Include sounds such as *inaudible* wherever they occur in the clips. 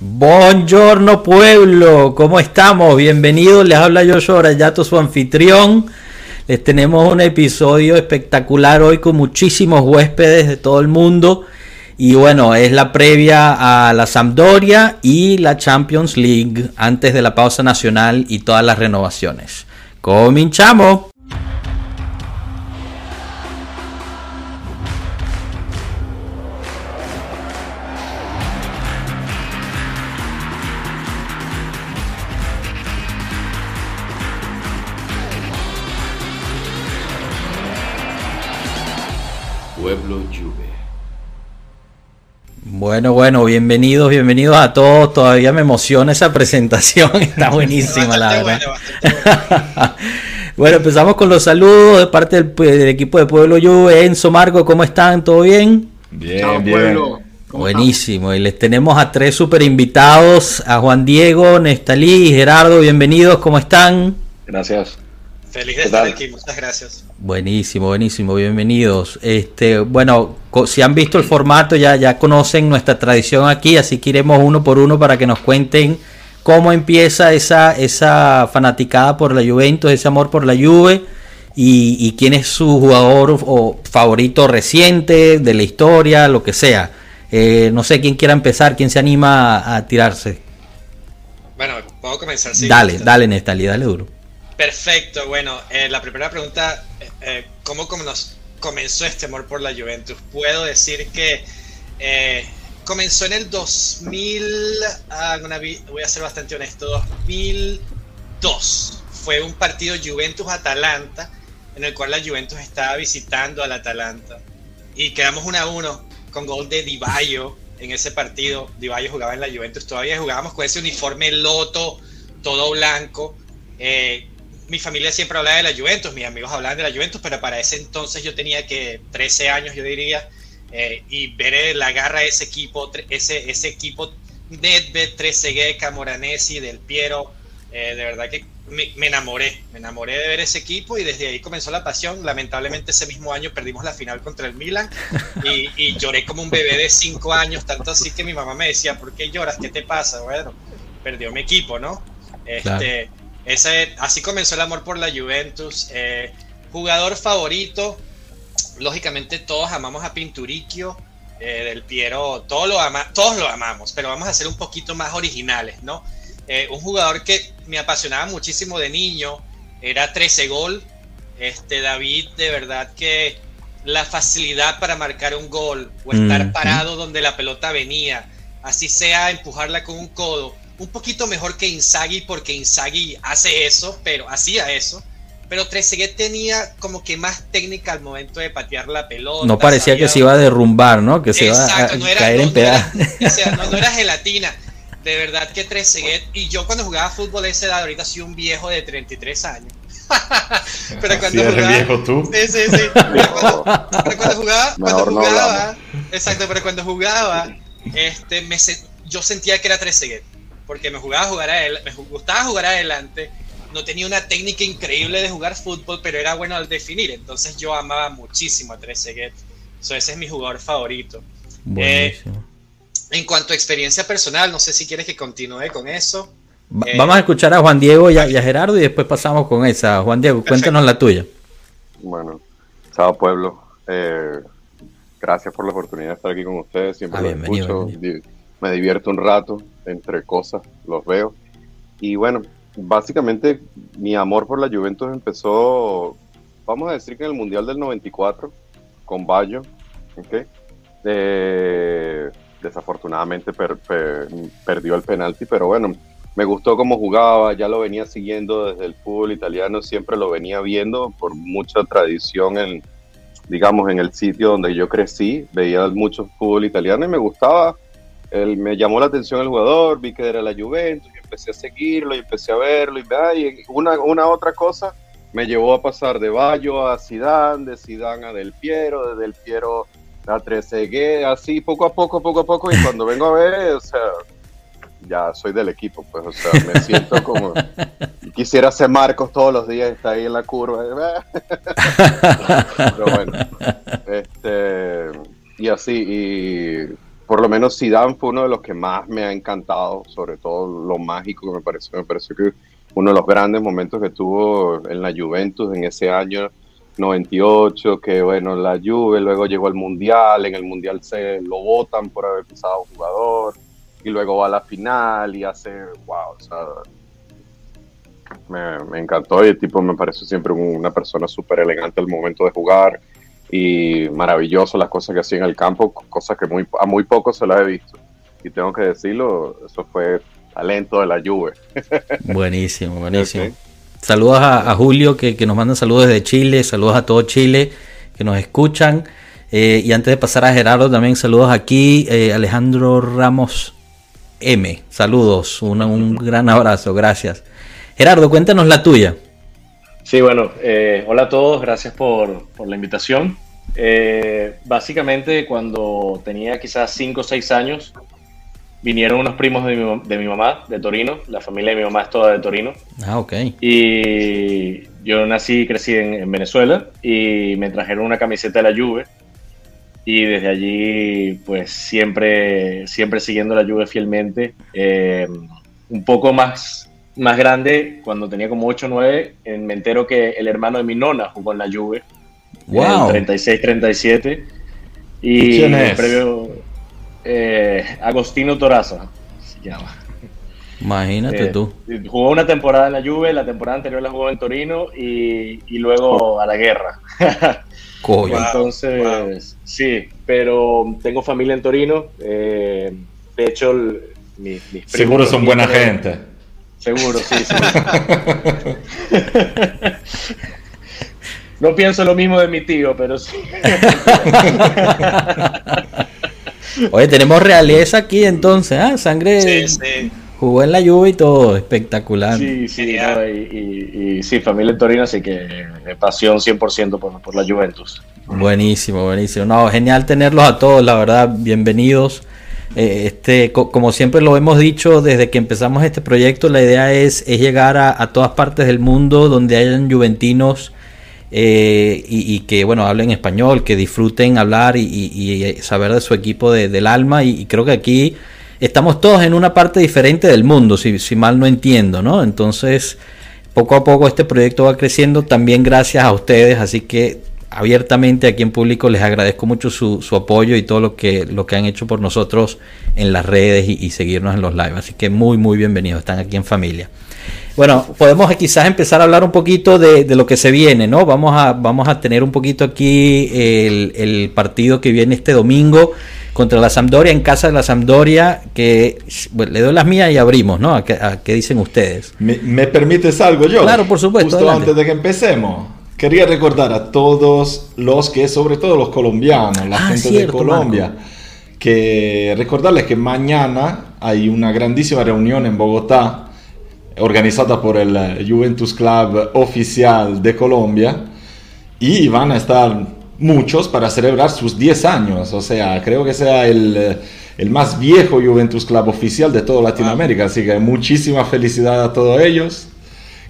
Buongiorno pueblo, ¿cómo estamos? Bienvenidos, les habla Joshua Arayato, su anfitrión. Les tenemos un episodio espectacular hoy con muchísimos huéspedes de todo el mundo. Y bueno, es la previa a la Sampdoria y la Champions League antes de la pausa nacional y todas las renovaciones. ¡Cominchamos! Bueno, bueno, bienvenidos, bienvenidos a todos. Todavía me emociona esa presentación, *laughs* está buenísima la verdad. *laughs* Bueno, empezamos con los saludos de parte del, equipo de Pueblo Juve. Enzo, Marco, ¿cómo están? ¿Todo bien? Bien, bien. Buenísimo, y les tenemos a tres super invitados, a Juan Diego, Nestalí y Gerardo, bienvenidos, ¿cómo están? Gracias. Feliz de estar aquí, muchas gracias. Buenísimo, buenísimo, bienvenidos. Este, bueno, si han visto el formato ya, ya conocen nuestra tradición aquí, así que iremos uno por uno para que nos cuenten cómo empieza esa, esa fanaticada por la Juventus, ese amor por la Juve y, quién es su jugador o favorito reciente de la historia, lo que sea. Eh, no sé quién quiera empezar, quién se anima a, tirarse. Bueno, puedo comenzar. dale, dale, Nestali, dale duro. Perfecto, bueno, eh, la primera pregunta, eh, eh, ¿cómo nos comenzó este amor por la Juventus? Puedo decir que comenzó en el 2000, ah, voy a ser bastante honesto, 2002. Fue un partido Juventus-Atalanta en el cual la Juventus estaba visitando al Atalanta y quedamos 1 a 1 con gol de Di en ese partido. Di jugaba en la Juventus, todavía jugábamos con ese uniforme loto, todo blanco. Eh, mi familia siempre hablaba de la Juventus, mis amigos hablaban de la Juventus, pero para ese entonces yo tenía que 13 años, yo diría, eh, y ver la garra de ese equipo, ese, ese equipo Nedved, Trezeguet, Camoranesi, Del Piero, eh, de verdad que me, enamoré, me enamoré de ver ese equipo y desde ahí comenzó la pasión. Lamentablemente ese mismo año perdimos la final contra el Milan y, lloré como un bebé de 5 años, tanto así que mi mamá me decía, ¿por qué lloras? ¿Qué te pasa? Bueno, perdió mi equipo, ¿no? Este, ese, así comenzó el amor por la Juventus. Eh, jugador favorito, lógicamente todos amamos a Pinturicchio, eh, del Piero, todos lo, ama, todos lo amamos, pero vamos a ser un poquito más originales, ¿no? Eh, un jugador que me apasionaba muchísimo de niño, era 13 gol. Este David, de verdad que la facilidad para marcar un gol o estar parado donde la pelota venía, así sea empujarla con un codo, un poquito mejor que Inzaghi porque Inzaghi hace eso, pero hacía eso. Pero Trezeguet tenía como que más técnica al momento de patear la pelota. No parecía que se iba a derrumbar, ¿no? Que se iba a caer en pedazos. *laughs* No, era gelatina. De verdad que Trezeguet, y yo cuando jugaba fútbol a esa edad, ahorita soy un viejo de 33 años. *laughs* pero cuando jugaba, viejo tú? Sí, sí, sí. Pero cuando, jugaba, cuando jugaba, exacto, pero cuando jugaba, este, me, yo sentía que era Trezeguet porque me, jugaba a jugar me gustaba jugar adelante, no tenía una técnica increíble de jugar fútbol, pero era bueno al definir, entonces yo amaba muchísimo a Trezeguet, so, ese es mi jugador favorito. Eh, en cuanto a experiencia personal, no sé si quieres que continúe con eso. Eh, vamos a escuchar a Juan Diego y a, Gerardo y después pasamos con esa. Juan Diego, cuéntanos la tuya. Bueno, chao pueblo. Eh, gracias por la oportunidad de estar aquí con ustedes. Siempre ah, escucho me divierto un rato, entre cosas, los veo. Y bueno, básicamente mi amor por la Juventus empezó, vamos a decir que en el Mundial del 94, con Bayo, ¿okay? desafortunadamente perdió el penalti, pero bueno, me gustó cómo jugaba, ya lo venía siguiendo desde el fútbol italiano, siempre lo venía viendo por mucha tradición en, digamos, en el sitio donde yo crecí, veía mucho fútbol italiano y me gustaba él, me llamó la atención el jugador, vi que era la Juventus, y empecé a seguirlo y empecé a verlo y, y una, una otra cosa me llevó a pasar de Bayo a Zidane, de Zidane a Del Piero, de Del Piero a Trezeguet, así poco a poco, poco a poco y cuando vengo a ver, o sea, ya soy del equipo, pues, o sea, me siento como *laughs* quisiera ser Marcos todos los días, está ahí en la curva. *laughs* Pero bueno, este, y así, y por lo menos Zidane fue uno de los que más me ha encantado, sobre todo lo mágico que me pareció, me pareció que uno de los grandes momentos que tuvo en la Juventus en ese año 98, que bueno, la Juve luego llegó al Mundial, en el Mundial se lo votan por haber pisado jugador, y luego va a la final y hace, wow, o sea, me, encantó y el tipo me pareció siempre una persona súper elegante al momento de jugar, y maravilloso las cosas que hacía en el campo, cosas que muy, a muy pocos se las he visto. Y tengo que decirlo, eso fue talento de la Juve. *laughs* Buenísimo, buenísimo. Saludos a, Julio que, nos manda saludos desde Chile, saludos a todo Chile que nos escuchan. Eh, y antes de pasar a Gerardo, también saludos aquí, eh, Alejandro Ramos M. Saludos, un gran abrazo, gracias. Gerardo, cuéntanos la tuya. Sí, bueno, eh, hola a todos, gracias por, la invitación. Eh, básicamente, cuando tenía quizás 5 o 6 años, vinieron unos primos de mi, mamá, de Torino. La familia de mi mamá es toda de Torino. Ah, ok. Y yo nací y crecí en, Venezuela y me trajeron una camiseta de la Juve. Y desde allí, pues siempre, siempre siguiendo la Juve fielmente. Eh, un poco más más grande, cuando tenía como 8 o 9, me entero que el hermano de mi nona jugó en la Juve. Wow. 36-37. Y ¿Quién es? previo eh, Agostino Toraza se llama. Imagínate eh, tú. Jugó una temporada en la Juve, la temporada anterior la jugó en Torino y, y luego a la guerra. *laughs* Entonces, sí, pero tengo familia en Torino. Eh, de hecho, mis, mis Seguro son buena gente. Seguro, sí, sí. no pienso lo mismo de mi tío, pero sí. Oye, tenemos realeza aquí entonces, ¿ah? Sangre. Sí, sí. Jugó en la lluvia y todo, espectacular. Sí, sí, y, sí, familia en Torino, así que pasión 100% por, por la Juventus. Buenísimo, buenísimo. No, genial tenerlos a todos, la verdad, bienvenidos. Eh, este, como siempre lo hemos dicho desde que empezamos este proyecto, la idea es, llegar a, todas partes del mundo donde hayan juventinos eh, y, que bueno hablen español, que disfruten hablar y, saber de su equipo del alma. Y, creo que aquí estamos todos en una parte diferente del mundo, si, si mal no entiendo, ¿no? Entonces, poco a poco este proyecto va creciendo también gracias a ustedes, así que abiertamente aquí en público les agradezco mucho su, apoyo y todo lo que, lo que han hecho por nosotros en las redes y, seguirnos en los lives. Así que muy, muy bienvenidos, están aquí en familia. Bueno, podemos quizás empezar a hablar un poquito de, lo que se viene, ¿no? Vamos a, vamos a tener un poquito aquí el, partido que viene este domingo contra la Sampdoria, en casa de la Sampdoria, que le doy las mías y abrimos, ¿no? ¿A qué, dicen ustedes? ¿Me, permites algo yo? Claro, por supuesto. Justo antes de que empecemos. Quería recordar a todos los que, sobre todo los colombianos, la ah, gente de Colombia, que recordarles que mañana hay una grandísima reunión en Bogotá organizada por el Juventus Club oficial de Colombia y van a estar muchos para celebrar sus 10 años, o sea, creo que sea el, el más viejo Juventus Club oficial de toda Latinoamérica, así que muchísima felicidad a todos ellos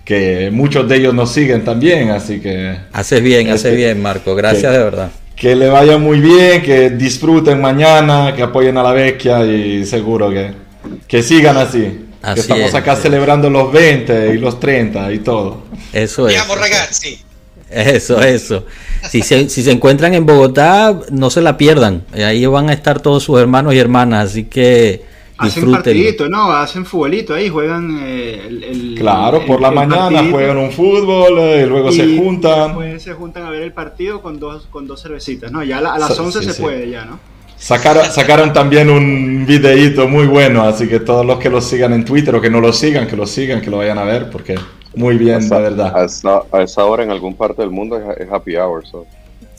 que muchos de ellos nos siguen también, así que... Haces bien, haces bien, Marco, gracias de verdad. Que le vaya muy bien, que disfruten mañana, que apoyen a la vecchia y seguro que, que sigan así. que estamos acá celebrando los 20 y los 30 y todo. Eso es. ragazzi. Eso, eso. Si se, si se encuentran en Bogotá, no se la pierdan. Ahí van a estar todos sus hermanos y hermanas, así que Hacen partidito, ¿no? Hacen futbolito ahí, juegan eh, el, Claro, por la mañana juegan un fútbol eh, y luego se juntan. Después se juntan a ver el partido con dos, con dos cervecitas, ¿no? Ya a, las 11 se puede ya, ¿no? Sacaron, sacaron también un videíto muy bueno, así que todos los que lo sigan en Twitter o que no lo sigan, que lo sigan, que lo vayan a ver, porque muy bien, la verdad. A esa, hora en algún parte del mundo es, happy hour, so.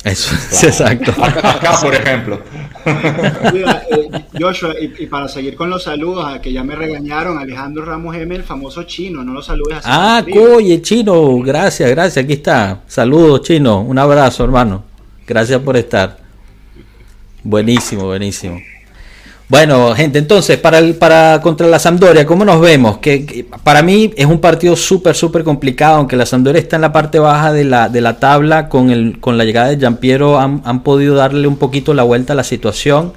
Eso, *laughs* exacto. Acá, por ejemplo. *laughs* Eh, Joshua, y, para seguir con los saludos, a que ya me regañaron, Alejandro Ramos M, el famoso chino, no lo saludes así. Ah, oye, chino, gracias, gracias, aquí está. Saludos, chino, un abrazo, hermano. Gracias por estar. Buenísimo, buenísimo. Bueno, gente, entonces, para, el, para contra la Sampdoria, ¿cómo nos vemos? Que, para mí es un partido súper, súper complicado, aunque la Sampdoria está en la parte baja de la, de la tabla, con, el, con la llegada de Giampiero han, han podido darle un poquito la vuelta a la situación.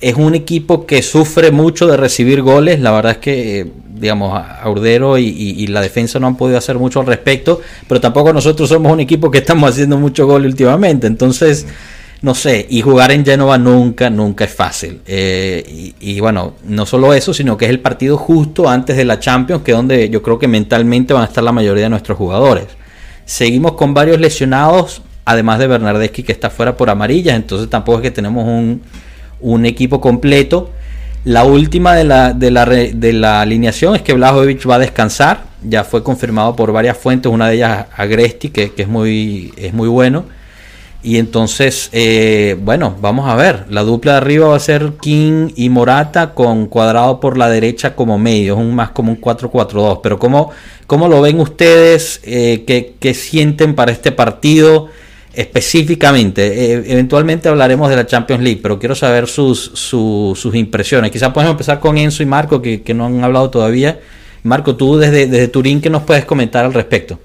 es un equipo que sufre mucho de recibir goles. La verdad es que, digamos, Aurdero y, la defensa no han podido hacer mucho al respecto. Pero tampoco nosotros somos un equipo que estamos haciendo mucho gol últimamente. Entonces, no sé. Y jugar en Genova nunca, nunca es fácil. Eh, y, bueno, no solo eso, sino que es el partido justo antes de la Champions, que es donde yo creo que mentalmente van a estar la mayoría de nuestros jugadores. Seguimos con varios lesionados, además de Bernardeschi que está fuera por amarillas. Entonces tampoco es que tenemos un un equipo completo. La última de la, de la, de la alineación es que Blajovic va a descansar. Ya fue confirmado por varias fuentes, una de ellas Agresti, que, que es, muy, es muy bueno. Y entonces, eh, bueno, vamos a ver. La dupla de arriba va a ser King y Morata con cuadrado por la derecha como medio. Es un más como un 4-4-2. Pero ¿cómo, ¿cómo, lo ven ustedes? Eh, ¿qué, ¿Qué sienten para este partido? específicamente. Eh, eventualmente hablaremos de la Champions League, pero quiero saber sus, sus impresiones. Quizás podemos empezar con Enzo y Marco, que, no han hablado todavía. Marco, tú desde, desde Turín, ¿qué nos puedes comentar al respecto?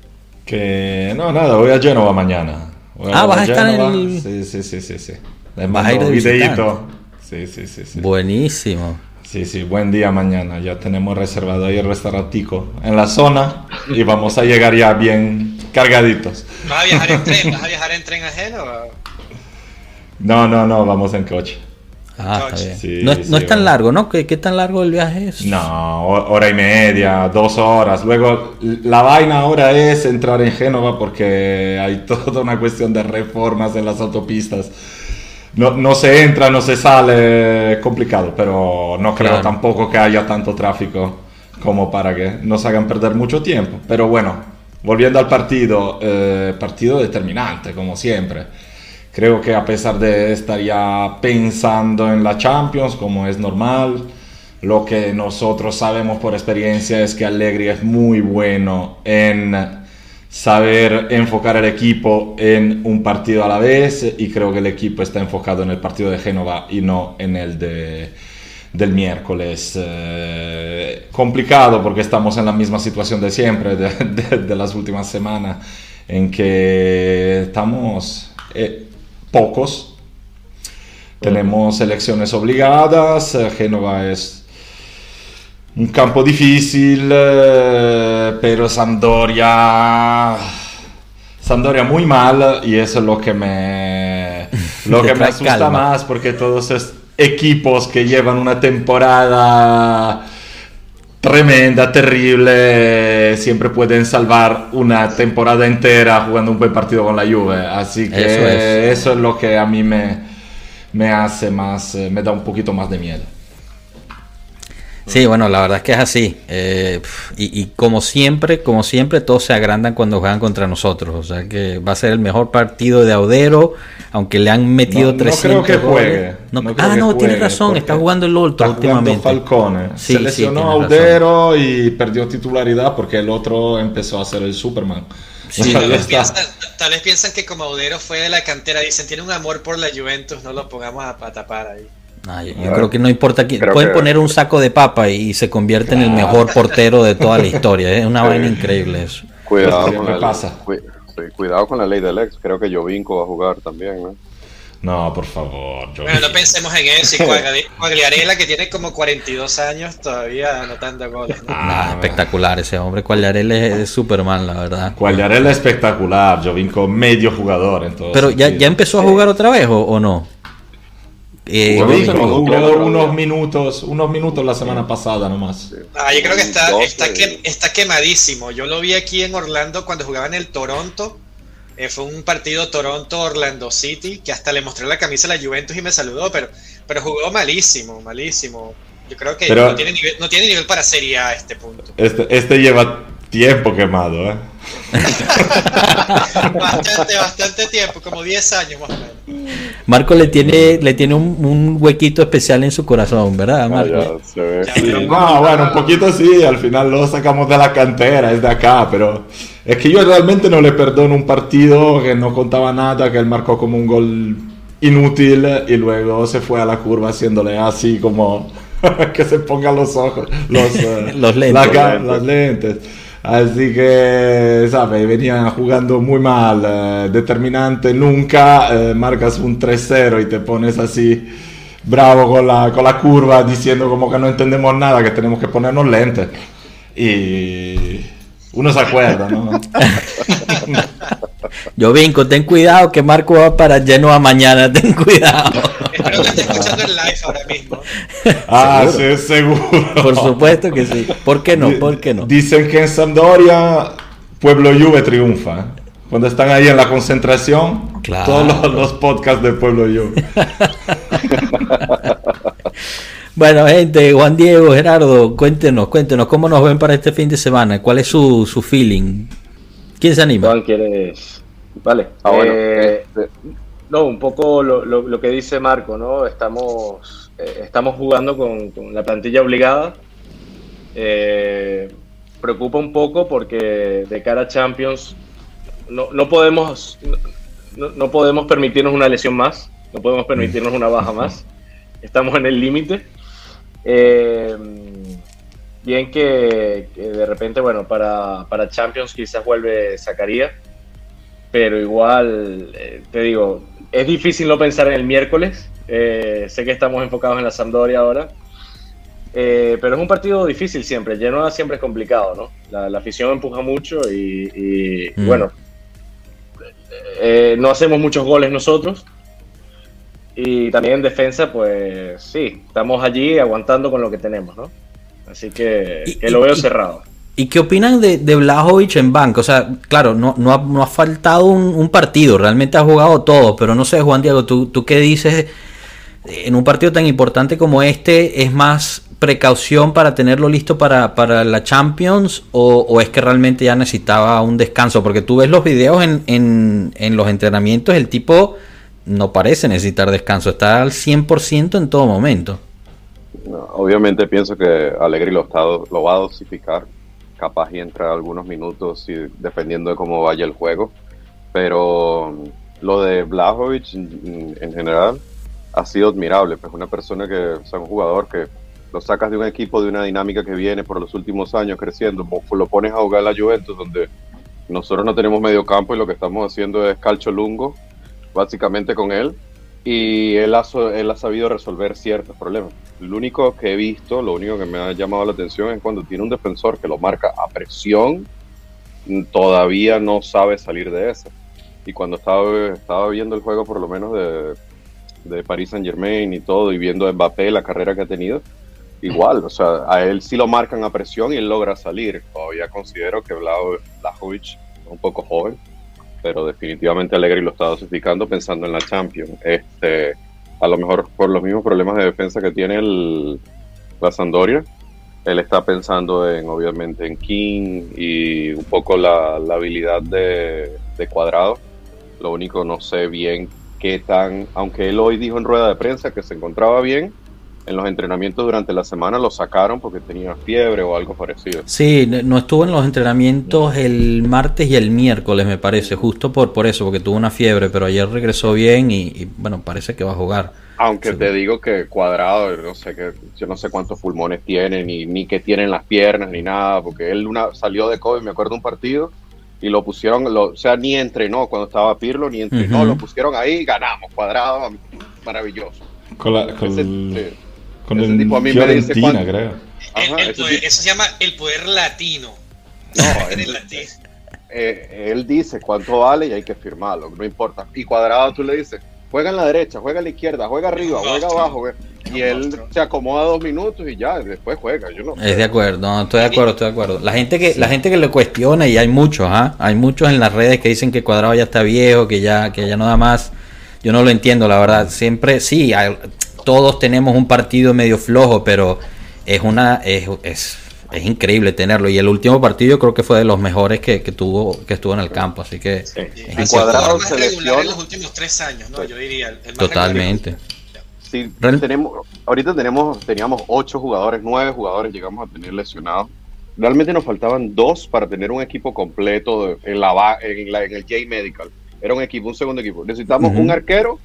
Que no, nada, voy a Génova mañana. Ah, vas a estar en el... Sí, sí, sí, sí. sí. vas a ir de Sí, sí, sí, sí. Buenísimo. Sí, sí, buen día mañana. Ya tenemos reservado ahí el restaurantico en la zona y vamos a llegar ya bien cargaditos. ¿Vas a viajar en tren? ¿Vas a viajar en tren ajeno? No, no, no, vamos en coche. Ah, está bien. no, es, tan largo, ¿no? ¿Qué, ¿Qué, tan largo el viaje es? No, hora y media, dos horas. Luego, la vaina ahora es entrar en Génova porque hay *laughs* toda una cuestión de reformas en las autopistas no, no, se entra, no se sale, complicado, pero no creo tampoco que haya tanto tráfico como para que nos hagan perder mucho tiempo. Pero bueno, volviendo al partido, eh, partido determinante, como siempre. Creo que a pesar de estar ya pensando en la Champions, como es normal, lo que nosotros sabemos por experiencia es que Allegri es muy bueno en saber enfocar el equipo en un partido a la vez y creo que el equipo está enfocado en el partido de Génova y no en el de, del miércoles. Eh, complicado porque estamos en la misma situación de siempre, de, las últimas semanas, en que estamos eh, pocos. Tenemos elecciones obligadas, eh, Génova es un campo difícil, eh, pero Sampdoria... Sampdoria muy mal y eso es lo que me, *laughs* lo que me asusta más porque todos esos equipos que llevan una temporada tremenda, terrible, siempre pueden salvar una temporada entera jugando un buen partido con la Juve. Así que eso es, lo que a mí me, me hace más, eh, me da un poquito más de miedo. Sí, bueno, la verdad es que es así. Eh, y, como siempre, como siempre, todos se agrandan cuando juegan contra nosotros. O sea que va a ser el mejor partido de Audero, aunque le han metido no, 300 no creo que juegue. ah, no, tiene razón, está jugando el Olto últimamente. Falcone. se lesionó Audero y perdió titularidad porque el otro empezó a ser el Superman. tal, vez piensan, que como Audero fue de la cantera, dicen, tiene un amor por la Juventus, no lo pongamos a tapar ahí. Ah, yo, creo que no importa quién. Pueden poner un saco de papa y se convierte en el mejor portero de toda la *laughs* historia. Es una vaina increíble eso. Cuidado con, la pasa? cuidado con la ley del ex. Creo que Jovinko va a jugar también, ¿no? No, por favor. Bueno, no pensemos en eso. Y Cuagliarela, *laughs* que tiene como 42 años, todavía anotando goles. Ah, espectacular ese hombre. Cuagliarela es, Superman, la verdad. Cuagliarela es espectacular. Jovinko, medio jugador. Entonces, Pero ya, ya empezó a jugar otra vez, ¿o no? Eh, jugó unos minutos, unos minutos la semana pasada nomás. Ah, yo creo que está, está, quemadísimo. Yo lo vi aquí en Orlando cuando jugaba en el Toronto. Eh, fue un partido Toronto-Orlando City que hasta le mostré la camisa a la Juventus y me saludó, pero, pero jugó malísimo, malísimo. Yo creo que no, tiene nivel, no tiene nivel para Serie A a este punto. Este, este lleva tiempo quemado, ¿eh? *laughs* bastante, bastante tiempo, como 10 años más o menos. Marco le tiene, le tiene un, huequito especial en su corazón, ¿verdad, Marco? no, bueno, un poquito sí, al final lo sacamos de la cantera, es de acá, pero es que yo realmente no le perdono un partido que no contaba nada, que él marcó como un gol inútil y luego se fue a la curva haciéndole así como *laughs* que se pongan los ojos, los, *laughs* eh, los lentes. las lentes. Así que, ¿sabes? Venía jugando muy mal, eh, determinante nunca, eh, marcas un 3-0 y te pones así bravo con la, con la curva diciendo como que no entendemos nada, que tenemos que ponernos lentes. Y uno se acuerda, ¿no? *laughs* Yo vinco, ten cuidado que Marco va para Genoa mañana, ten cuidado. Espero que esté escuchando el live ahora mismo. Ah, sí, seguro. Por supuesto que sí. ¿Por qué no? ¿Por qué no? Dicen que en Sampdoria Pueblo Juve triunfa. ¿eh? Cuando están ahí en la concentración, Claro. todos los, los podcasts de Pueblo Juve. *laughs* Bueno, gente, Juan Diego, Gerardo, cuéntenos, cuéntenos, ¿cómo nos ven para este fin de semana? ¿Cuál es su, su feeling? ¿Quién se anima? Juan, ¿quieres? Vale. Ah, bueno, Eh, este, No, un poco lo, lo- lo que dice Marco, ¿no? Estamos, eh, estamos jugando con, con la plantilla obligada. Eh, preocupa un poco porque de cara a Champions no, no podemos no, no podemos permitirnos una lesión más, no podemos permitirnos una baja más. Estamos en el límite. Eh, bien que, que de repente, bueno, para, para Champions quizás vuelve Zacarías pero igual, eh, te digo, es difícil no pensar en el miércoles. Eh, sé que estamos enfocados en la Sampdoria ahora, Eh, pero es un partido difícil siempre. Genoa siempre es complicado, ¿no? La, la afición empuja mucho y, y, Mm. bueno, eh, no hacemos muchos goles nosotros. Y también en defensa, pues sí, estamos allí aguantando con lo que tenemos, ¿no? Así que, Y- que lo veo y- cerrado. ¿Y qué opinan de, de Blajovic en banca? O sea, claro, no, no, ha, no ha faltado un, un partido, realmente ha jugado todo, pero no sé, Juan Diego, ¿tú, ¿tú qué dices? En un partido tan importante como este, ¿es más precaución para tenerlo listo para, para la Champions o, o es que realmente ya necesitaba un descanso? Porque tú ves los videos en, en, en los entrenamientos, el tipo no parece necesitar descanso, está al 100% en todo momento. No, obviamente pienso que Alegri lo, está, lo va a dosificar, capaz y entra algunos minutos y dependiendo de cómo vaya el juego, pero mm, lo de Blajovic en, en general ha sido admirable, pues una persona que, o sea, un jugador que lo sacas de un equipo, de una dinámica que viene por los últimos años creciendo, lo pones a jugar a la Juventus donde nosotros no tenemos medio campo y lo que estamos haciendo es calcho lungo, básicamente con él, y él ha, él ha sabido resolver ciertos problemas. Lo único que he visto, lo único que me ha llamado la atención es cuando tiene un defensor que lo marca a presión, mm, todavía no sabe salir de esa. Y cuando estaba, estaba viendo el juego, por lo menos de, de Paris Saint Germain y todo, y viendo a Mbappé, la carrera que ha tenido, igual, o sea, a él sí lo marcan a presión y él logra salir. Todavía considero que Blajovic es un poco joven, pero definitivamente Alegri lo está dosificando pensando en la Champions. Este, a lo mejor por los mismos problemas de defensa que tiene el, la Sampdoria, él está pensando en, obviamente, en King y un poco la, la habilidad de, de Cuadrado. Lo único, no sé bien qué tan, aunque él hoy dijo en rueda de prensa que se encontraba bien, en los entrenamientos durante la semana lo sacaron porque tenía fiebre o algo parecido. Sí, no- estuvo en los entrenamientos el martes y el miércoles, me parece, justo por, por eso, porque tuvo una fiebre, pero ayer regresó bien y, y, bueno, parece que va a jugar. Aunque Sí. te digo que cuadrado, no sé que, yo no sé cuántos pulmones tiene, ni, ni que tienen las piernas, ni nada, porque él una, salió de COVID, me acuerdo un partido, y lo pusieron, lo- o sea, ni entrenó cuando estaba Pirlo, ni entrenó, Ujú. lo pusieron ahí, ganamos, cuadrado, maravilloso. Con, la, con, Ese- sí. Con ese el tipo a mí me dice cuánto- creo. El- Ajá, el ese poder- tipo- eso se llama el poder latino. No, *laughs* En el él, latino. eh, él dice cuánto vale y hay que firmarlo, no importa. Y cuadrado tú le dices, juega en la derecha, juega en la izquierda, juega arriba, juega abajo, y él se acomoda dos minutos y ya, después juega. Yo no Es de acuerdo, no, estoy de acuerdo, estoy de acuerdo. La gente que, la gente que le cuestiona, y hay muchos, ¿ah? hay muchos en las redes que dicen que Cuadrado ya está viejo, que ya, que ya no da más. Yo no lo entiendo, la verdad. Siempre, sí, hay- todos tenemos un partido medio flojo, pero es una, es, es, es increíble tenerlo. Y el último partido yo creo que fue de los mejores que, que tuvo, que estuvo en el campo, así que Sí. es Cuadrado más se regular lesiona. en los últimos tres años, ¿no? Yo diría. el- más totalmente. Sí, tenemos, ahorita tenemos, teníamos ocho jugadores, nueve jugadores llegamos a tener lesionados. Realmente nos faltaban dos para tener un equipo completo de- en, la, en, la- en el J Medical. Era un equipo, un segundo equipo. Necesitamos Ujú. un arquero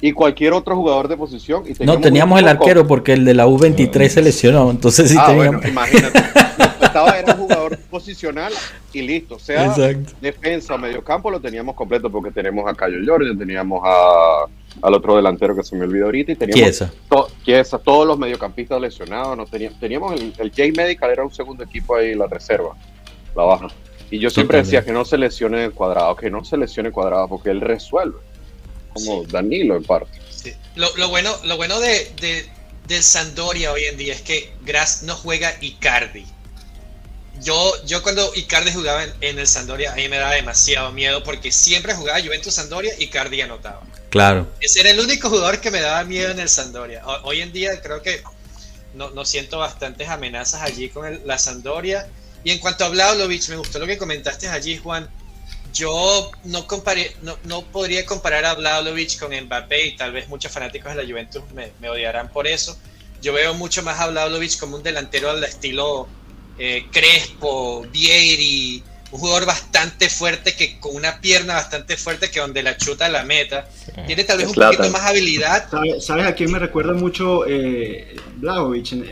y cualquier otro jugador de posición. Y No, teníamos el arquero porque el de la U23 se lesionó, entonces sí ah, teníamos. bueno, imagínate. *laughs* Estaba, era un jugador posicional y listo. Sea Exacto. defensa o mediocampo lo teníamos completo porque tenemos a Cayo Jordan, teníamos a, al otro delantero que se me olvidó ahorita, y teníamos todos los mediocampistas lesionados, no teníamos, teníamos el, el J Medical era un segundo equipo ahí, la reserva, la baja. Y yo siempre decía que no se lesione el cuadrado, que no se lesione el cuadrado, porque él resuelve, como Danilo en parte. Lo, bueno, lo bueno de, de, del Sandoria hoy en día es que Gras no juega Icardi yo, yo cuando Icardi jugaba en, el Sandoria, a mí me daba demasiado miedo porque siempre jugaba Juventus Sandoria y Icardi anotaba. Claro. Ese era el único jugador que me daba miedo en el Sandoria. Hoy en día creo que no, no siento bastantes amenazas allí con la Sandoria. Y en cuanto a Vlaovic, me gustó lo que comentaste allí, Juan. Yo no, comparé, no, no podría comparar a Vlaovic con Mbappé y tal vez muchos fanáticos de la Juventus me, me odiarán por eso. Yo veo mucho más a Vlaovic como un delantero al estilo eh, Crespo, Vieri, un jugador bastante fuerte que con una pierna bastante fuerte que donde la chuta la meta. Tiene tal vez un poquito más habilidad. ¿Sabes, a quién me recuerda mucho eh,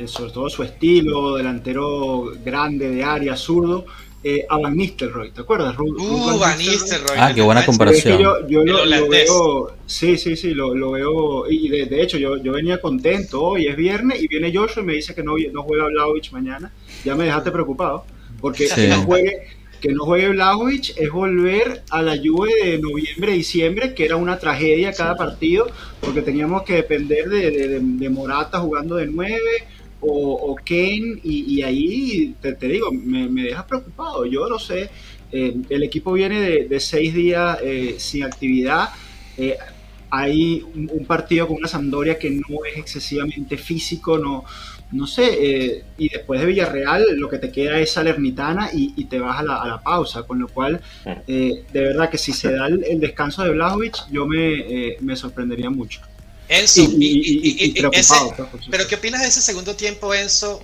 sobre todo su estilo, delantero grande de área, zurdo eh, a Van Nistelrooy, ¿te acuerdas? uh, Van Nistelrooy. Ah, qué buena comparación. yo, lo, veo, sí, sí, sí, lo, veo, y de, hecho yo, yo, venía contento, hoy es viernes y viene Joshua y me dice que no, no juega Vlaovic mañana, ya me dejaste preocupado, porque que no juegue, que no juegue Vlaovic es volver a la lluvia de noviembre, diciembre, que era una tragedia cada partido, porque teníamos que depender de, de, de Morata jugando de nueve, o, Ken, y, ahí te, digo, me, me, deja preocupado. Yo no sé, eh, el equipo viene de, seis días eh, sin actividad. Eh, hay un, partido con una Sampdoria que no es excesivamente físico, no, no sé, y después de Villarreal lo que te queda es Salernitana y, te vas a la, pausa, con lo cual, de verdad que si se da el, descanso de Blajovic, yo me, me sorprendería mucho. Enzo, pero ¿qué opinas de ese segundo tiempo, Enzo,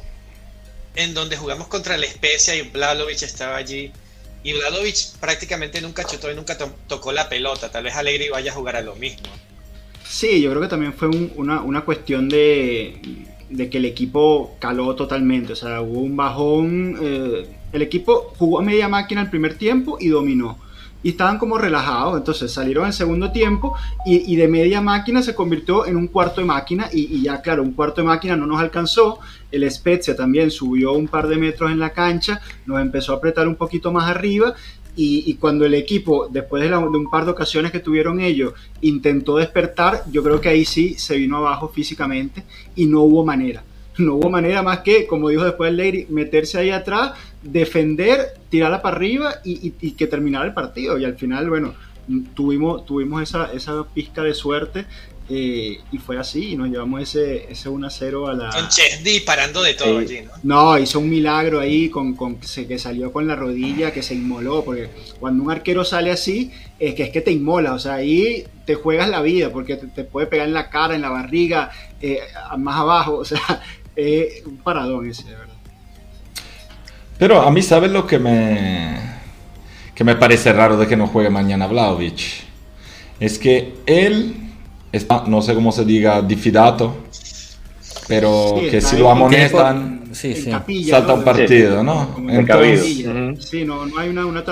en donde jugamos contra la Especia y Vladovic estaba allí? Y Vladovic prácticamente nunca chutó y nunca tocó la pelota. Tal vez Alegri vaya a jugar a lo mismo. Sí, yo creo que también fue una, cuestión de, que el equipo caló totalmente. O sea, hubo un bajón. Eh, el equipo jugó a media máquina el primer tiempo y dominó y estaban como relajados. Entonces salieron el segundo tiempo y, de media máquina se convirtió en un cuarto de máquina y, ya claro, un cuarto de máquina no nos alcanzó. El Spezia también subió un par de metros en la cancha, nos empezó a apretar un poquito más arriba y, cuando el equipo, después de, de, un par de ocasiones que tuvieron ellos, intentó despertar, yo creo que ahí sí se vino abajo físicamente y no hubo manera. No hubo manera más que, como dijo después el Lady, meterse ahí atrás, defender, tirarla para arriba y, que terminara el partido. Y al final, bueno, tuvimos, tuvimos esa, esa pizca de suerte eh, y fue así, y nos llevamos ese, ese 1 0 a la. Con Chesney parando de todo allí, ¿no? No, hizo un milagro ahí con, con que salió con la rodilla, que se inmoló, porque cuando un arquero sale así, es que es que te inmola, o sea, ahí te juegas la vida, porque te, puede pegar en la cara, en la barriga, eh, más abajo, *laughs* o sea, es un paradón ese, de verdad. Pero a mí, ¿sabes lo que me, que me parece raro de que no juegue mañana Vlaovic? Es que él está, no sé cómo se diga, difidato, pero que si lo amonestan, sí, salta un partido, ¿no? Entonces, no, no hay una, una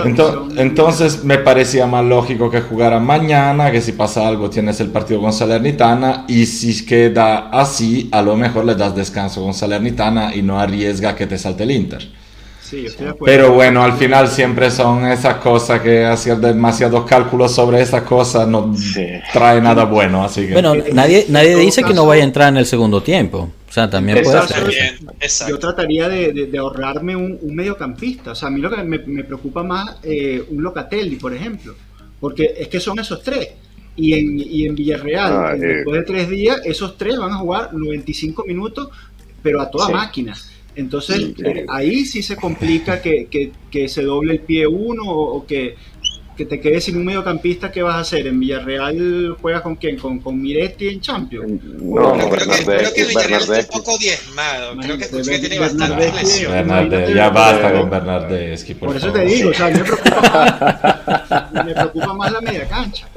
entonces, me parecía más lógico que jugara mañana, que si pasa algo tienes el partido con Salernitana y si queda así, a lo mejor le das descanso con Salernitana y no arriesga que te salte el Inter. Pero bueno, al final siempre son esas cosas que hacer demasiados cálculos sobre esas cosas no trae nada bueno, así que... Bueno, nadie, nadie dice que no vaya a entrar en el segundo tiempo. O sea, también puede ser. Yo trataría de, ahorrarme un, mediocampista. O sea, a mí lo que me, preocupa más eh, un Locatelli, por ejemplo. Porque es que son esos tres. Y en, y en Villarreal, ah, después de tres días, esos tres van a jugar 95 minutos, pero a toda máquina. Entonces, eh, ahí sí se complica que, se doble el pie uno o, que, te quedes sin un mediocampista, ¿qué vas a hacer? ¿En Villarreal juegas con quién? ¿Con, con Miretti en Champions? No, no creo, que, creo que Villarreal está un poco diezmado. Creo que, que tiene bastante lesiones. ya basta con Bernardeschi. Por, por eso te digo, o sea, me preocupa, más, *laughs* me preocupa más la media cancha.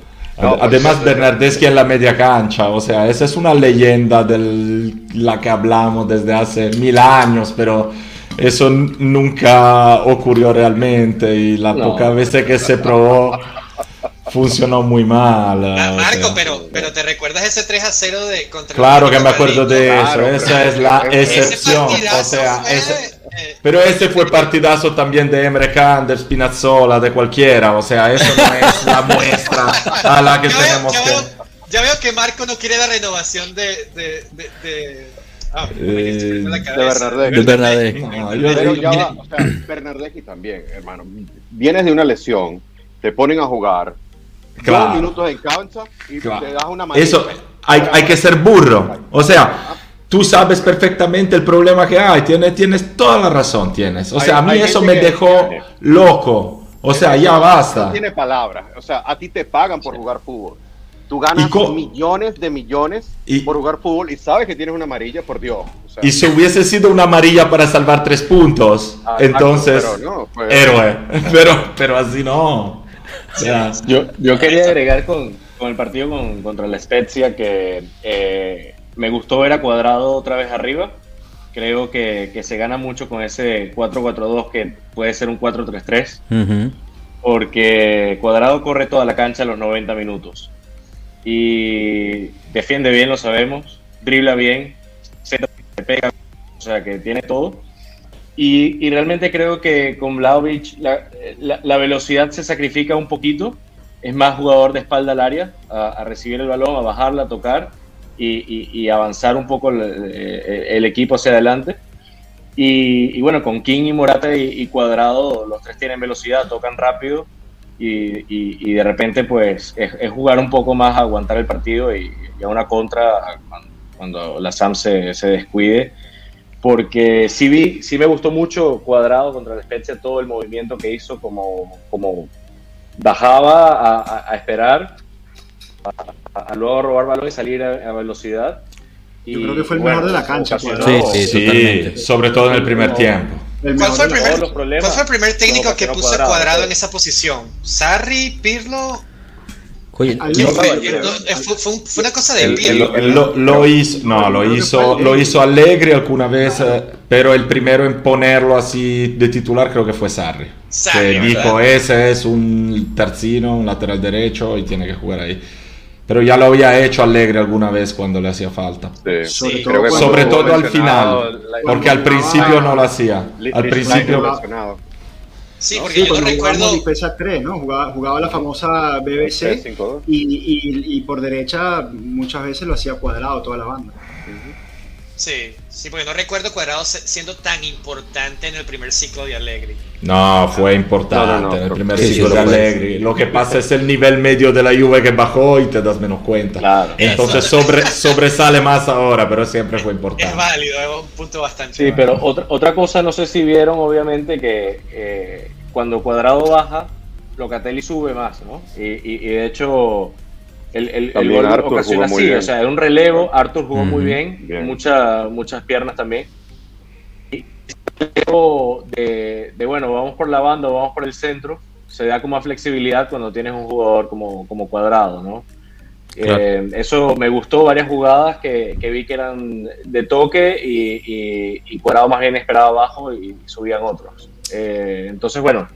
Además, pues, Bernardeschi en la media cancha, o sea, esa es una leyenda de la que hablamos desde hace mil años, pero eso nunca ocurrió realmente y la poca veces que se probó funcionó muy mal. Ah, Marco, pero, pero te recuerdas ese 3 a 0 de contra Claro que me acuerdo de eso, esa es la excepción. O sea, ese, eh, pero ese fue partidazo también de Emre Can, de Spinazzola, de cualquiera. O sea, eso no es la *laughs* muestra a la que tenemos ya que. Veo, ya veo que Marco no quiere la renovación de. de, de, de... Ah, eh. De. No, ya va, o sea, también, hermano. Vienes de una lesión, te ponen a jugar, claro. dos minutos en cancha y claro. te das una manita. Eso, hay, hay que ser burro. O sea, tú sabes perfectamente el problema que hay, tienes, tienes toda la razón, tienes. O sea, a mí eso me dejó loco. O sea, ya basta. No tiene palabras. O sea, a ti te pagan por jugar fútbol. Tú ganas millones de millones y, por jugar fútbol y sabes que tienes una amarilla, por Dios. O sea, y si hubiese sido una amarilla para salvar tres puntos, ah, entonces, pero no, pues, héroe. *laughs* Pero, pero así no. O sea, yo, yo quería agregar con, con el partido con, contra la Spezia que eh, me gustó ver a Cuadrado otra vez arriba. Creo que, que se gana mucho con ese 4-4-2 que puede ser un 4-3-3. Uh -huh. Porque Cuadrado corre toda la cancha a los 90 minutos y defiende bien, lo sabemos, dribla bien, se pega, o sea que tiene todo. Y, y realmente creo que con Vlaovic la, la, la, velocidad se sacrifica un poquito, es más jugador de espalda al área, a, a recibir el balón, a bajarla, a tocar y, y, avanzar un poco el, el, equipo hacia adelante. Y, y, bueno, con King y Morata y, Cuadrado, los tres tienen velocidad, tocan rápido y, de repente pues es, es, jugar un poco más aguantar el partido y a una contra cuando, cuando, la SAM se, se, descuide porque sí vi, sí me gustó mucho Cuadrado contra la Spezia todo el movimiento que hizo como, como bajaba a, a, a esperar a, a, luego robar balón y salir a, velocidad yo creo que fue el bueno, mejor de la cancha. Sí, sí, sí, sobre todo en el primer tiempo. El ¿Cuál, fue el primer, ¿Cuál fue el primer técnico no, que puso cuadrado, cuadrado en esa posición? ¿Sarri? ¿Pirlo? Oye, ¿Quién fue? fue, fue, fue, una cosa de Pirlo. El, el, lo, lo, hizo, no, lo hizo, lo hizo Allegri alguna vez, eh, pero el primero en ponerlo así de titular creo que fue Sarri. Sarri que dijo, ese es un terzino, un lateral derecho y tiene que jugar ahí. Pero ya lo había hecho Alegre alguna vez cuando le hacía falta. Sí, sobre, sí, todo, sobre todo al final, porque al principio no lo hacía. Al principio... Sí, porque sí, yo recuerdo. Pesa 3, ¿no? Jugaba, jugaba, la famosa BBC y, y, y, por derecha muchas veces lo hacía cuadrado toda la banda. Uh -huh. Sí, sí, porque no recuerdo Cuadrado siendo tan importante en el primer ciclo de Allegri. No, fue importante no, no, no, en el primer sí, ciclo sí, de Allegri. Lo que pasa es el nivel medio de la Juve que bajó y te das menos cuenta. Claro, Entonces sobre, sobresale más ahora, pero siempre fue importante. Es válido, es un punto bastante. Sí, válido. pero otra, otra cosa, no sé si vieron, obviamente, que eh, cuando Cuadrado baja, Locatelli sube más, ¿no? Y, y, y de hecho el, el, el gol Arthur ocasiona así, bien. o sea, era un relevo, Arthur jugó muy bien, bien. Mucha, muchas piernas también. Y de, de, bueno, vamos por la banda, vamos por el centro, se da como más flexibilidad cuando tienes un jugador como, como cuadrado, ¿no? Claro. Eh, eso me gustó, varias jugadas que, que, vi que eran de toque y, y, y Cuadrado más bien esperaba abajo y subían otros. Eh, entonces, bueno,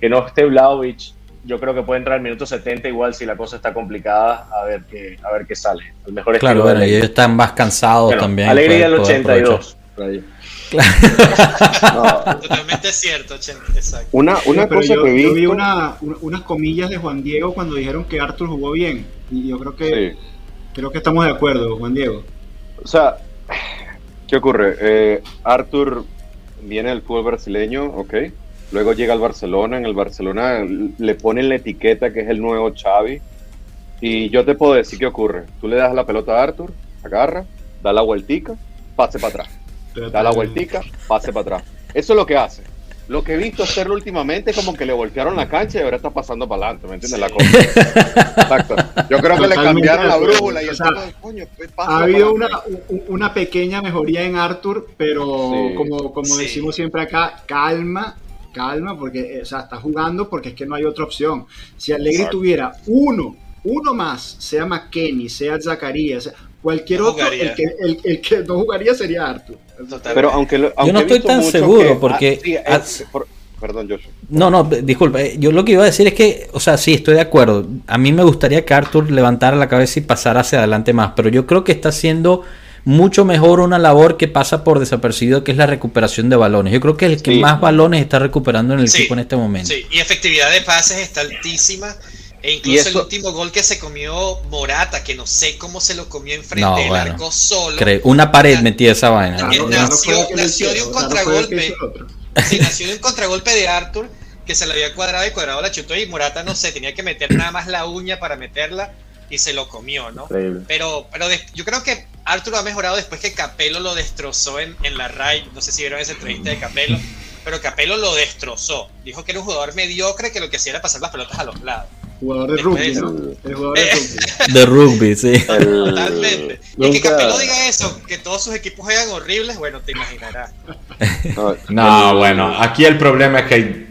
que no esté Vlaovic yo creo que puede entrar al minuto 70 igual si la cosa está complicada a ver qué a ver qué sale el mejor claro bueno, ellos están más cansados bueno, también alegría del 82 *laughs* no. totalmente cierto exacto. una, una sí, cosa yo, que vi yo vi una, unas comillas de Juan Diego cuando dijeron que Arthur jugó bien y yo creo que sí. creo que estamos de acuerdo Juan Diego o sea qué ocurre eh, Arthur viene del fútbol brasileño ok Luego llega al Barcelona, en el Barcelona le ponen la etiqueta que es el nuevo Xavi. Y yo te puedo decir qué ocurre. Tú le das la pelota a Arthur, agarra, da la vueltica, pase para atrás. Da la vueltica, pase para atrás. Eso es lo que hace. Lo que he visto hacerlo últimamente es como que le voltearon la cancha y ahora está pasando para adelante, ¿me entiendes? Sí. La cosa. Exacto. Yo creo que Totalmente le cambiaron la brújula y el o sea, tipo, coño, Ha habido una, una, pequeña mejoría en Arthur, pero sí. como, como sí. decimos siempre acá, calma, calma, porque eh, o sea, está jugando porque es que no hay otra opción. Si Exacto. tuviera uno, uno más, sea McKenny, sea Zacarías, cualquier no otro, el que, el, el que, no jugaría sería Arthur. Pero aunque, aunque yo no estoy tan seguro que, porque ah, sí, es, por, perdón, Joshua. No, no, disculpe. Yo lo que iba a decir es que, o sea, sí, estoy de acuerdo. A mí me gustaría que Arthur levantara la cabeza y pasara hacia adelante más, pero yo creo que está haciendo mucho mejor una labor que pasa por desapercibido, que es la recuperación de balones. Yo creo que es el que más balones está recuperando en el equipo en este momento. Sí, y efectividad de pases está altísima. E incluso el último gol que se comió Morata, que no sé cómo se lo comió enfrente del arco solo. Una pared metía esa vaina. nació, de un contragolpe. *laughs* Sí, nació de un contragolpe de Arthur que se le había cuadrado y cuadrado la chutó y Morata no sé, tenía que meter nada más la uña para meterla y se lo comió, ¿no? Pero, pero yo creo que Arthur ha mejorado después que Capello lo destrozó en, en la RAI. No sé si vieron esa entrevista de Capello, pero Capello lo destrozó. Dijo que era un jugador mediocre que lo que hacía era pasar las pelotas a los lados. Jugador de rugby, ¿no? El jugador de rugby. *laughs* de rugby, sí. Totalmente. Y que Capello diga eso, que todos sus equipos juegan horribles, bueno, te imaginarás. *laughs* no, bueno, aquí el problema es que hay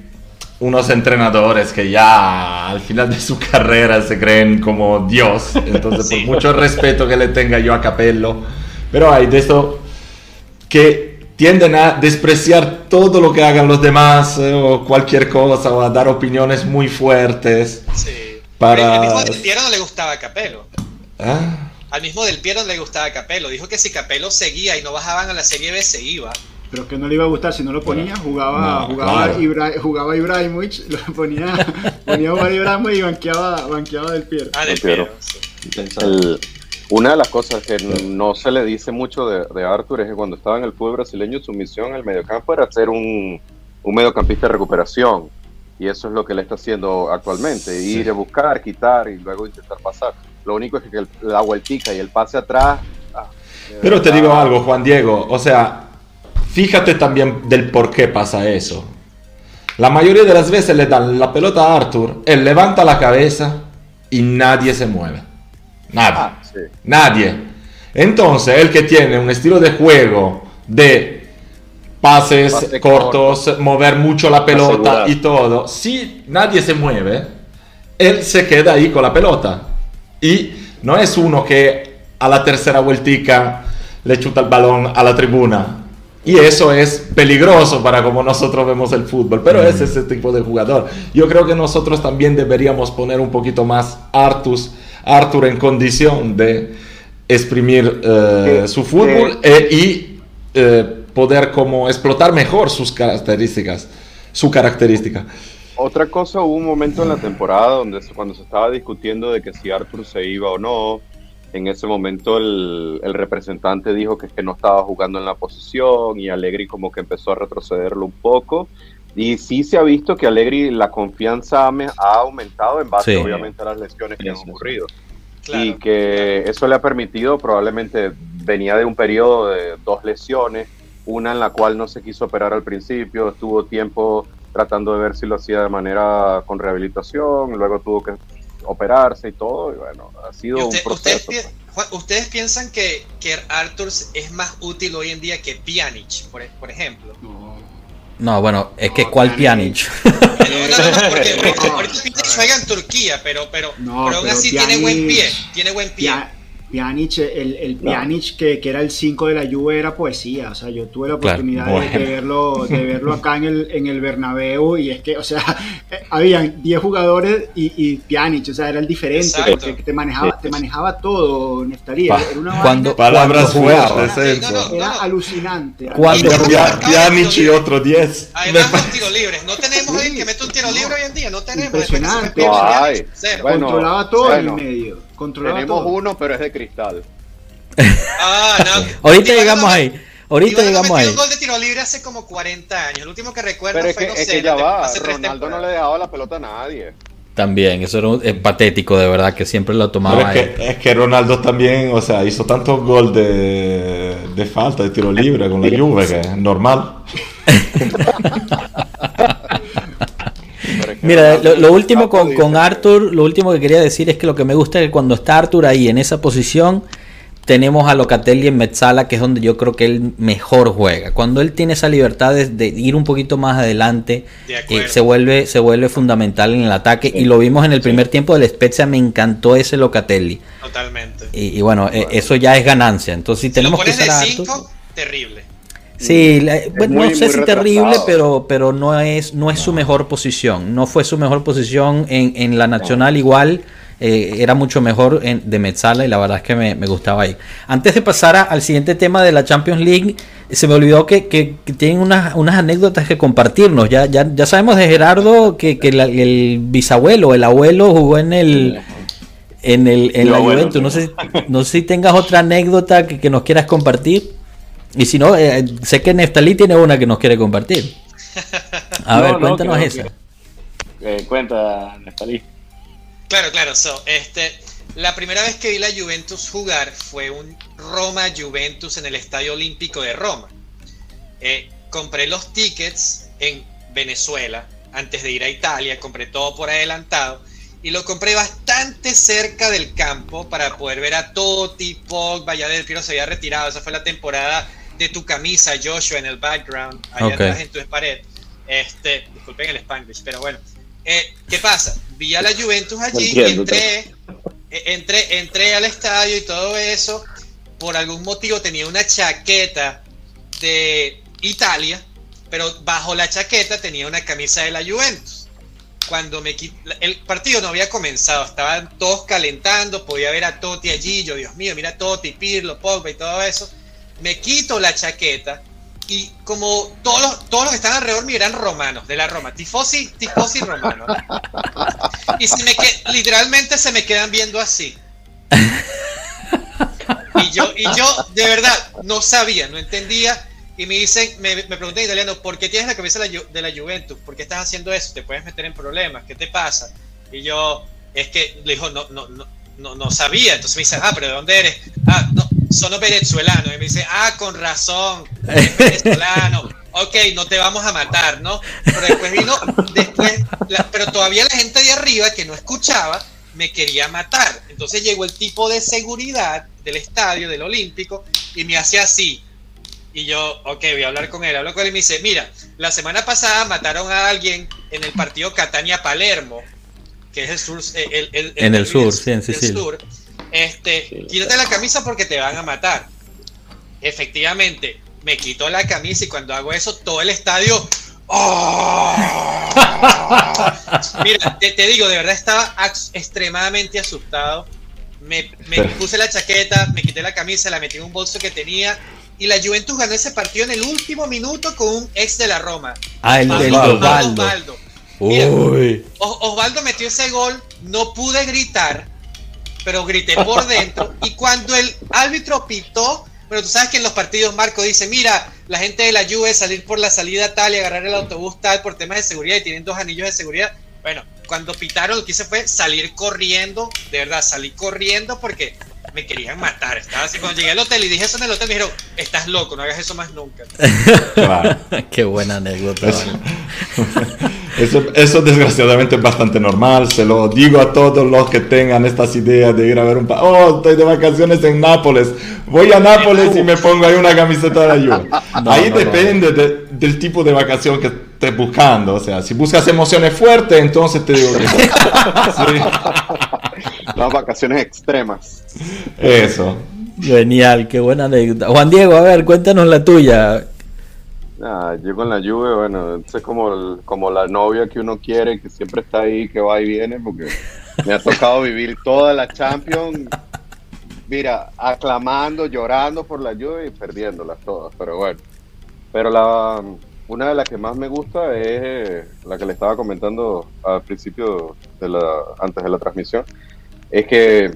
unos entrenadores que ya al final de su *laughs* carrera se creen como Dios. Entonces, por mucho respeto que le tenga yo a Capello, pero hay de esto que tienden a despreciar todo lo que hagan los demás eh, o cualquier cosa o a dar opiniones muy fuertes. Sí. Para... Al mismo Del Piero no le gustaba Capello. ¿Ah? Al mismo Del Piero no le gustaba Capello. Dijo que si Capello seguía y no bajaban a la Serie B se iba. Pero que no le iba a gustar si no lo ponía, jugaba, jugaba, jugaba Ibrahimovic, *laughs* lo ponía, ponía a Ibrahimovic y banqueaba, banqueaba Del Piero. Ah, Del Piero. Una de las cosas que no se le dice mucho de, de, Arthur es que cuando estaba en el fútbol brasileño su misión en el mediocampo era ser un, un mediocampista de recuperación. Y eso es lo que él está haciendo actualmente, ir a buscar, quitar y luego intentar pasar. Lo único es que el, la vueltica y el pase atrás... Ah, Pero te digo algo, Juan Diego, o sea, fíjate también del por qué pasa eso. La mayoría de las veces le dan la pelota a Arthur, él levanta la cabeza y nadie se mueve. Nada. Ah, Nadie. Entonces, el que tiene un estilo de juego de pases cortos, mover mucho la pelota y todo, si nadie se mueve, él se queda ahí con la pelota. Y no es uno que a la tercera vueltica le chuta el balón a la tribuna. Y eso es peligroso para como nosotros vemos el fútbol, pero es ese tipo de jugador. Yo creo que nosotros también deberíamos poner un poquito más Artus Arthur en condición de exprimir eh, su fútbol eh, y eh, poder como explotar mejor sus características, su característica. Otra cosa, hubo un momento en la temporada donde cuando se estaba discutiendo de que si Arthur se iba o no, en ese momento el, representante dijo que, que no estaba jugando en la posición y Allegri como que empezó a retrocederlo un poco. Y sí se ha visto que Allegri la confianza ha aumentado en base obviamente a las lesiones que han ocurrido. y que eso le ha permitido, probablemente venía de un periodo de dos lesiones, una en la cual no se quiso operar al principio, estuvo tiempo tratando de ver si lo hacía de manera con rehabilitación, luego tuvo que operarse y todo, y bueno, ha sido un proceso. Ustedes, piensan que, que Arthur es más útil hoy en día que Pjanic, por, por ejemplo? No, bueno, es que ¿cuál Pjanic? *laughs* No, no, no, porque, *laughs* juega en Turquía, pero, pero, pero aún así tiene buen pie, tiene buen pie. Pjanic, el, el Pjanic que, que, era el 5 de la Juve era poesía, o sea, yo tuve la oportunidad de, verlo, de verlo acá en el, en el Bernabéu y es que, o sea, *laughs* habían 10 jugadores y, y Pjanic, o sea, era el diferente, porque te manejaba, te manejaba todo, Neftalí, era una cuando, palabras fuertes, era alucinante. Cuando Pjanic y otro 10. Además, los tiros libres, no tenemos alguien que mete un tiro libre hoy en día, no tenemos. Impresionante, controlaba todo en el medio. Tenemos uno, pero es de cristal. *laughs* Ah, no. *laughs* Ahorita llegamos ahí. Ahorita llegamos ahí. un gol de tiro libre hace como 40 años. El último que recuerdo fue, que, no sé, ya va. Ronaldo no le dejaba la pelota a nadie. También, eso era es patético, de verdad, que siempre lo tomaba. Es que, es que, Ronaldo también, o sea, hizo tantos gol de, de falta, de tiro libre con la Juve, que es normal. *laughs* Mira, lo, último con, con, Arthur, lo último que quería decir es que lo que me gusta es que cuando está Arthur ahí en esa posición, tenemos a Locatelli en Metzala, que es donde yo creo que él mejor juega. Cuando él tiene esa libertad de, ir un poquito más adelante, eh, se, vuelve, se vuelve fundamental en el ataque. Y lo vimos en el primer tiempo del Spezia, me encantó ese Locatelli. Totalmente. Y, bueno, eh, eso ya es ganancia. Entonces, si, tenemos que usar a Arthur, terrible. Sí, bueno, no sé si terrible, pero, pero no es, no es su mejor posición. No fue su mejor posición en, en la nacional igual. Eh, era mucho mejor en, de Metzala y la verdad es que me, gustaba ahí. Antes de pasar al siguiente tema de la Champions League, se me olvidó que, que, tienen unas, unas, anécdotas que compartirnos. Ya, ya, ya sabemos de Gerardo que, el bisabuelo, el abuelo jugó en el en el en la Juventus. No sé, no sé si tengas otra anécdota que, nos quieras compartir. Y si no, eh, sé que Neftalí tiene una que nos quiere compartir. A *laughs* ver, cuéntanos esa. Eh, cuenta, Neftalí. Claro, claro. So, este, la primera vez que vi la Juventus jugar fue un Roma-Juventus en el Estadio Olímpico de Roma. Eh, compré los tickets en Venezuela antes de ir a Italia, compré todo por adelantado y lo compré bastante cerca del campo para poder ver a Totti, Pogba, ya del Piero se había retirado, esa fue la temporada de tu camisa, Joshua, en el background, allá atrás en tu pared. Este, disculpen el Spanglish, pero bueno. Eh, ¿Qué pasa? Vi a la Juventus allí y entré, eh, entré, entré al estadio y todo eso. Por algún motivo tenía una chaqueta de Italia, pero bajo la chaqueta tenía una camisa de la Juventus. Cuando me el partido no había comenzado, estaban todos calentando, podía ver a Totti allí, yo Dios mío, mira Totti, Pirlo, Pogba y todo eso. Me quito la chaqueta y como todos los, todos los que están alrededor mío eran romanos, de la Roma, tifosi, tifosi romano. Y se me literalmente se me quedan viendo así. Y yo, y yo de verdad no sabía, no entendía. Y me dicen, me, me pregunté en italiano, ¿por qué tienes la cabeza de la, Juventus? ¿Por qué estás haciendo eso? Te puedes meter en problemas, ¿qué te pasa? Y yo, es que le dijo, no, no, no, no, no sabía. Entonces me dice, ah, pero ¿de dónde eres? Ah, no, son venezolanos. Y me dice, ah, con razón, eres venezolano. *laughs* ok, no te vamos a matar, ¿no? Pero después vino, después, pero todavía la gente de arriba que no escuchaba me quería matar. Entonces llegó el tipo de seguridad del estadio, del Olímpico, y me hacía así. Y yo, ok, voy a hablar con él. Hablo con él y me dice, mira, la semana pasada mataron a alguien en el partido Catania-Palermo, que es el sur, el, en el, sur, sí, en Sicilia. Sur este, quítate la camisa porque te van a matar. Efectivamente, me quito la camisa y cuando hago eso, todo el estadio. ¡oh! *laughs* Mira, te, digo, de verdad estaba extremadamente asustado. Me, puse la chaqueta, me quité la camisa, la metí en un bolso que tenía. Y la Juventus ganó ese partido en el último minuto con un ex de la Roma. Ah, el, Osvaldo. Osvaldo metió ese gol, no pude gritar pero grité por dentro. *laughs* Y cuando el árbitro pitó, pero tú sabes que en los partidos Marco dice, mira, la gente de la Juve salir por la salida tal y agarrar el autobús tal por temas de seguridad y tienen dos anillos de seguridad. Bueno, cuando pitaron lo que hice fue salir corriendo, de verdad, salí corriendo porque me querían matar. Estaba así, cuando llegué al hotel y dije eso en el hotel, me dijeron, estás loco, no hagas eso más nunca. *laughs* Qué buena anécdota. *laughs* Eso, eso, desgraciadamente es bastante normal, se lo digo a todos los que tengan estas ideas de ir a ver un... Pa oh, estoy de vacaciones en Nápoles, voy a Nápoles y me pongo ahí una camiseta de la *laughs* Juve. ahí depende del tipo de vacación que estés buscando, o sea, si buscas emociones fuertes, entonces te digo que... Las vacaciones extremas. Eso. Genial, qué buena anécdota. Juan Diego, a ver, cuéntanos la tuya. Ah, yo con la lluvia, bueno, es como, como la novia que uno quiere, que siempre está ahí, que va y viene, porque me ha tocado vivir toda la Champions, mira, aclamando, llorando por la lluvia y perdiéndolas todas, pero bueno. Pero la, una de las que más me gusta es la que le estaba comentando al principio, de la, antes de la transmisión, es que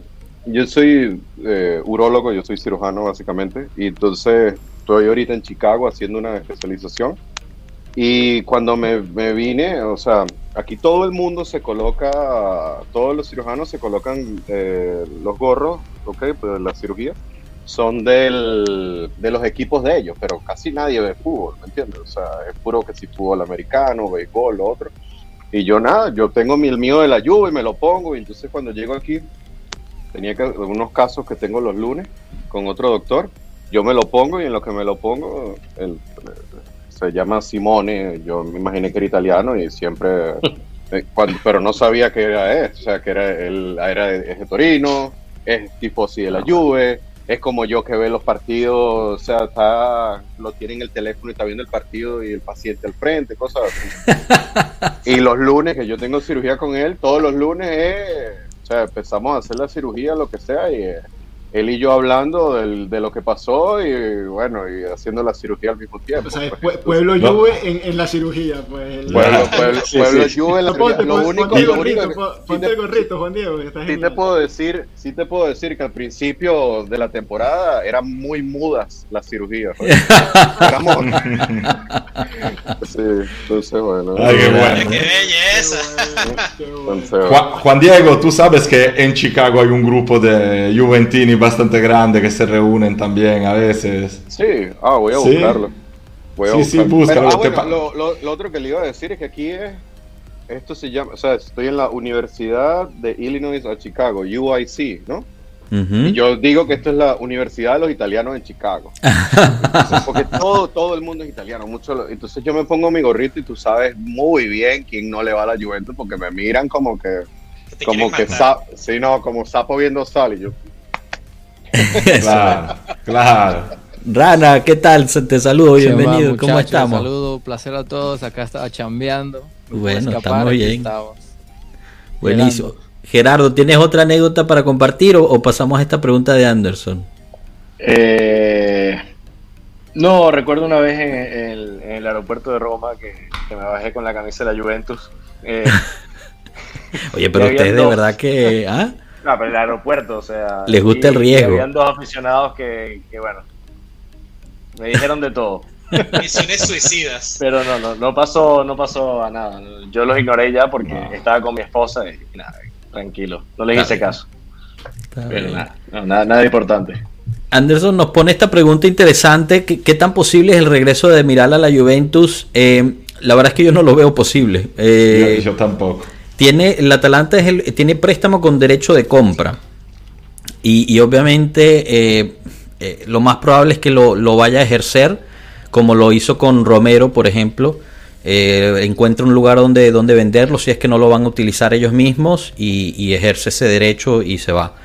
yo soy eh, urólogo, yo soy cirujano básicamente, y entonces estoy ahorita en Chicago haciendo una especialización. Y cuando me, vine, o sea, aquí todo el mundo se coloca, todos los cirujanos se colocan eh, los gorros, ok, pues la cirugía, son del, de los equipos de ellos, pero casi nadie ve fútbol, ¿me entiendes? O sea, es puro que si fútbol americano, béisbol, lo otro. Y yo nada, yo tengo mi, el mío de la lluvia y me lo pongo, y entonces cuando llego aquí, tenía que, unos casos que tengo los lunes con otro doctor, yo me lo pongo y en lo que me lo pongo, se llama Simone, yo me imaginé que era italiano y siempre, *laughs* eh, pero no sabía que era él, o sea, que era, él, era de, Torino, es tipo así de la Juve, es como yo que ve los partidos, o sea, está, lo tiene en el teléfono y está viendo el partido y el paciente al frente, cosas así. *laughs* y los lunes que yo tengo cirugía con él, todos los lunes, o sea, empezamos a hacer la cirugía, lo que sea, y él y yo hablando del, de lo que pasó y bueno, y haciendo la cirugía al mismo tiempo. O sea, Pueblo Juve en, en, la cirugía, pues. Pueblo, pueblo, pueblo Juve en la cirugía. lo único, ponte, lo único ponte el gorrito, Juan Diego. Sí te, puedo decir, sí te puedo decir que al principio de la temporada eran muy mudas las cirugías. Éramos... *laughs* sí, entonces bueno. Ay, qué bueno. ¡Qué belleza! Juan, Juan Diego, tú sabes que en Chicago hay un grupo de Juventini bastante grande que se reúnen también a veces. Sí, ah, voy a buscarlo. sí, sí, búscalo. Ah, lo, lo, otro que le iba a decir es que aquí es, esto se llama, o sea, estoy en la Universidad de Illinois a Chicago, UIC, ¿no? Y yo digo que esto es la Universidad de los Italianos en Chicago. *laughs* porque todo, todo el mundo es italiano. Mucho, entonces yo me pongo mi gorrito y tú sabes muy bien quién no le va a la Juventus porque me miran como que... Como que, sí, no, como sapo viendo sal y yo, *laughs* claro, claro. Rana, ¿qué tal? Te saludo, bienvenido. ¿Cómo estamos? Saludo, placer a todos. Acá estaba chambeando. Bueno, estamos bien. Buenísimo. Gerardo, ¿tienes otra anécdota para compartir o, pasamos a esta pregunta de Anderson? Eh, no, recuerdo una vez en, el aeropuerto de Roma que, me bajé con la camisa de la Juventus. Eh, *laughs* Oye, pero ustedes de verdad que... ¿ah? No, pero el aeropuerto, o sea. Les gusta el riesgo. habían dos aficionados que, que, bueno, me dijeron de todo. Misiones suicidas. *laughs* Pero no, no, no pasó, no pasó a nada. Yo los ignoré ya porque estaba con mi esposa y, nada, tranquilo. No les hice caso. Pero nada, nada, nada importante. Anderson nos pone esta pregunta interesante. ¿Qué, tan posible es el regreso de Miral a la Juventus? Eh, la verdad es que yo no lo veo posible. Eh, yo tampoco. Tiene, el Atalanta es el, tiene préstamo con derecho de compra. Y, obviamente eh, eh, lo más probable es que lo, vaya a ejercer, como lo hizo con Romero, por ejemplo. Eh, encuentra un lugar donde, donde venderlo si es que no lo van a utilizar ellos mismos y, ejerce ese derecho y se va.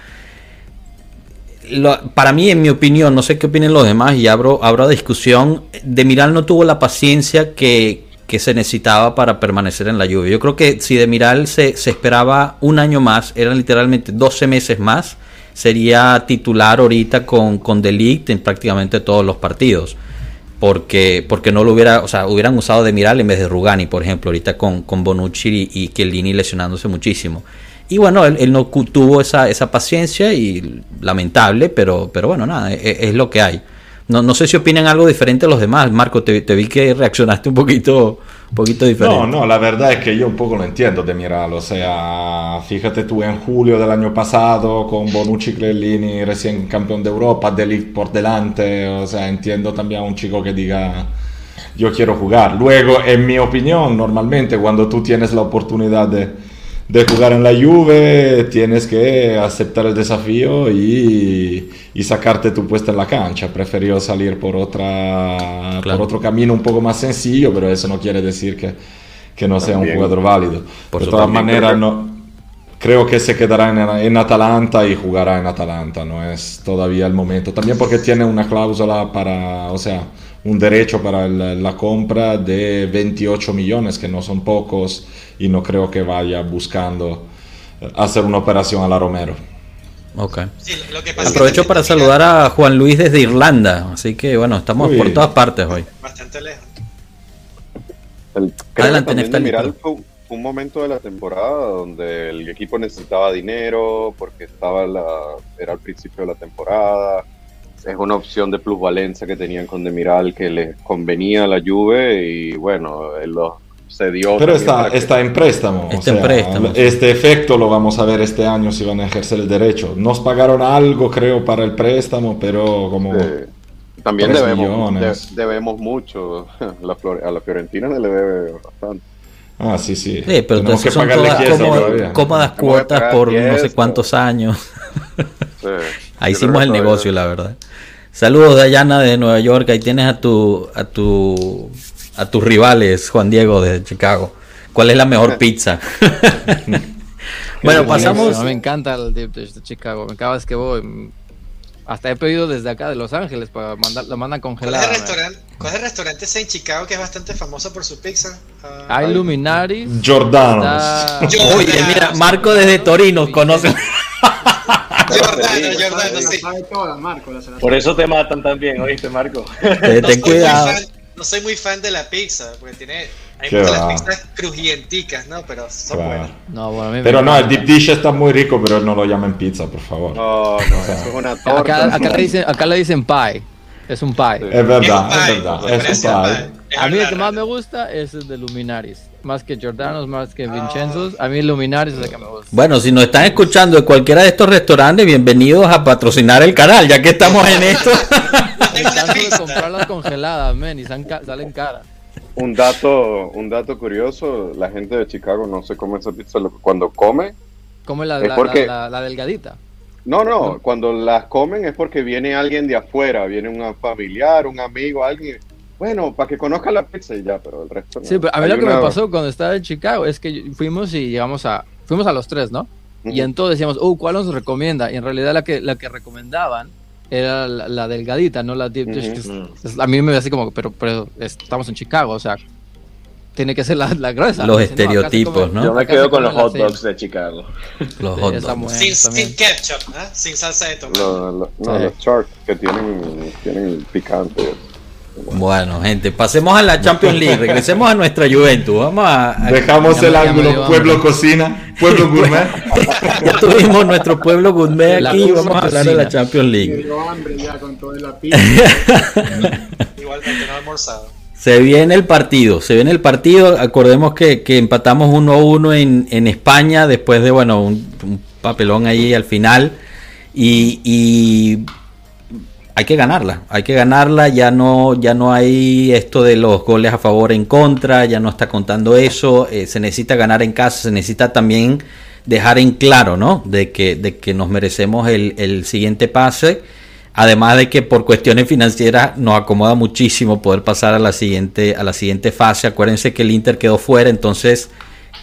para mí, en mi opinión, no sé qué opinen los demás y abro, abro discusión, de Miral no tuvo la paciencia que, que se necesitaba para permanecer en la lluvia. Yo creo que si de Miral se, esperaba un año más, eran literalmente 12 meses más, sería titular ahorita con, con Delict en prácticamente todos los partidos. Porque, porque no lo hubiera, o sea, hubieran usado de Miral en vez de Rugani, por ejemplo, ahorita con, con Bonucci y, y lesionándose muchísimo. Y bueno, él, no tuvo esa, esa paciencia y lamentable, pero, pero bueno, nada, es, es lo que hay. No, no sé si opinan algo diferente a los demás. Marco, te, vi que reaccionaste un poquito, un poquito diferente. No, no, la verdad es que yo un poco lo entiendo de Miral. O sea, fíjate tú en julio del año pasado con Bonucci Clellini recién campeón de Europa, Delict por delante. O sea, entiendo también a un chico que diga yo quiero jugar. Luego, en mi opinión, normalmente cuando tú tienes la oportunidad de de jugar en la Juve, tienes que aceptar el desafío y, y sacarte tu puesta en la cancha. Preferió salir por, otra, por otro camino un poco más sencillo, pero eso no quiere decir que, que no sea un jugador válido. Por de todas maneras, no, creo que se quedará en, en, Atalanta y jugará en Atalanta. No es todavía el momento. También porque tiene una cláusula para, o sea, un derecho para la compra de 28 millones, que no son pocos y no creo que vaya buscando hacer una operación a la Romero. Ok. Aprovecho para saludar a Juan Luis desde Irlanda, así que bueno, estamos por todas partes hoy. Bastante lejos. Adelante, Miral fue, un momento de la temporada donde el equipo necesitaba dinero porque estaba la, era al principio de la temporada. Es una opción de plusvalencia que tenían con Demiral que les convenía a la Juve y bueno, los se dio. Pero está, está en préstamo. Este efecto lo vamos a ver este año si van a ejercer el derecho. Nos pagaron algo, creo, para el préstamo, pero como. También debemos, debemos mucho. *laughs* a la Fiorentina le debe bastante. Ah, sí, sí. Sí, pero entonces son todas cómodas, cuotas por no sé cuántos años. *laughs* Ahí hicimos el negocio, la verdad. Saludos, Dayana de Nueva York. Ahí tienes a tu, a tu a tus rivales, Juan Diego de Chicago. ¿Cuál es la mejor *laughs* pizza? bueno, pasamos. me encanta el dip de Chicago. Me acabas que voy. Hasta he pedido desde acá de Los Ángeles para mandar, lo mandan ¿Cuál es congelada. el restaurante, cuál es el restaurante en Chicago que es bastante famoso por su pizza? Ah, Hay Luminaris. Jordanos. está- Oye, mira, Marco desde Torino conoce. *laughs* Giordano, Giordano, sí. la- la- Por eso te matan también, ¿oíste, Marco? Ten, No ten soy, muy cuidado. fan, no soy muy fan de la pizza, porque tiene. Hay muchas va. las pizzas crujienticas, ¿no? Pero son Claro. buenas. No, bueno, a mí me Pero no, el deep dish está muy rico, pero no lo llamen pizza, por favor. No, no, eso es una torta. Acá, acá le dicen, acá le dicen pie. Es un pie. Es verdad, Es verdad. Es un pie. pie. Es A mí el que más me gusta es el de Luminaris. Más que Jordanos, más que Vincenzo's. A mí Luminaris es el que me gusta. Bueno, si nos están escuchando de cualquiera de estos restaurantes, bienvenidos a patrocinar el canal, ya que estamos en esto. *laughs* Canso de comprarlas congeladas, men, y salen caras. Un dato, un dato curioso, la gente de Chicago no se come esa pizza, cuando come, Como la, la, porque- la- la- la delgadita. no, no, cuando las comen es porque viene alguien de afuera, viene un familiar, un amigo, alguien, bueno, para que conozca la pizza y ya, pero el resto no. Sí, pero a mí Hay lo que me pasó cuando estaba en Chicago es que fuimos y llegamos a. Fuimos a los tres, ¿no? Y entonces decíamos, oh, ¿cuál nos recomienda? Y en realidad la que, la que recomendaban era la, la delgadita, no la Ujú. es- a mí me ve así como, pero, pero estamos en Chicago, o sea, tiene que ser la, la gruesa. Los Dice, estereotipos, ¿no? Yo me quedo con los hot dogs de Chicago. Los Sí, hot dogs. Sin, sin ketchup, ¿ah? sin salsa de tomate. Lo- lo- no, Sí. los sharks que tienen, tienen picante. Bueno, gente, pasemos a la Champions League. Regresemos a nuestra Juventus. Vamos a. a- Dejamos me- el me ángulo pueblo cocina, pueblo *laughs* gourmet. ya tuvimos nuestro pueblo gourmet aquí. cocina. Vamos a hablar de la Champions Me League. dio hambre ya con toda la pizza. Igualmente no he almorzado. Se viene el partido, se viene el partido. Acordemos que, que empatamos 1-1 en, en España después de, bueno, un, un papelón ahí al final. Y, y hay que ganarla, hay que ganarla. Ya no, ya no hay esto de los goles a favor en contra, ya no está contando eso. eh, se necesita ganar en casa, se necesita también dejar en claro, ¿no? De que, de que nos merecemos el, siguiente pase. Además de que por cuestiones financieras nos acomoda muchísimo poder pasar a la siguiente, a la siguiente fase. Acuérdense que el Inter quedó fuera, entonces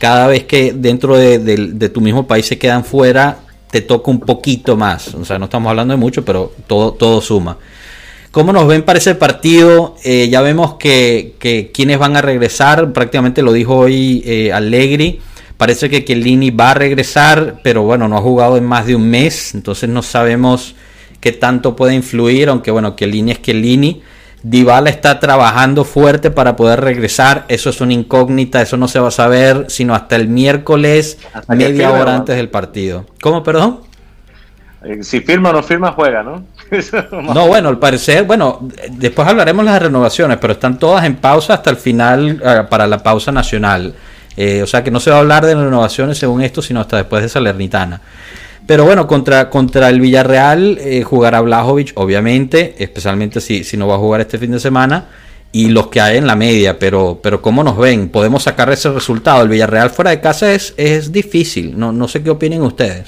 cada vez que dentro de, de- de tu mismo país se quedan fuera, te toca un poquito más. O sea, no estamos hablando de mucho, pero todo, todo suma. ¿Cómo nos ven para ese partido? Eh, ya vemos que, quienes van a regresar, prácticamente lo dijo hoy eh, Allegri. Parece que Chiellini va a regresar, pero bueno, no ha jugado en más de un mes, entonces no sabemos qué tanto puede influir, aunque bueno, Chiellini es Chiellini. Dybala está trabajando fuerte para poder regresar, eso es una incógnita, eso no se va a saber sino hasta el miércoles, Hasta media firme, hora ¿no? antes del partido. ¿Cómo, perdón? Eh, Si firma o no firma, juega, ¿no? *laughs* No, bueno, al parecer, bueno, después hablaremos de las renovaciones, pero están todas en pausa hasta el final eh, para la pausa nacional. Eh, o sea que no se va a hablar de renovaciones según esto, sino hasta después de Salernitana. Pero bueno, contra, contra el Villarreal eh, jugará Blajovic, obviamente, especialmente si, si no va a jugar este fin de semana, y los que hay en la media, pero, pero ¿cómo nos ven? ¿Podemos sacar ese resultado? El Villarreal fuera de casa es, es difícil, no, no sé qué opinen ustedes.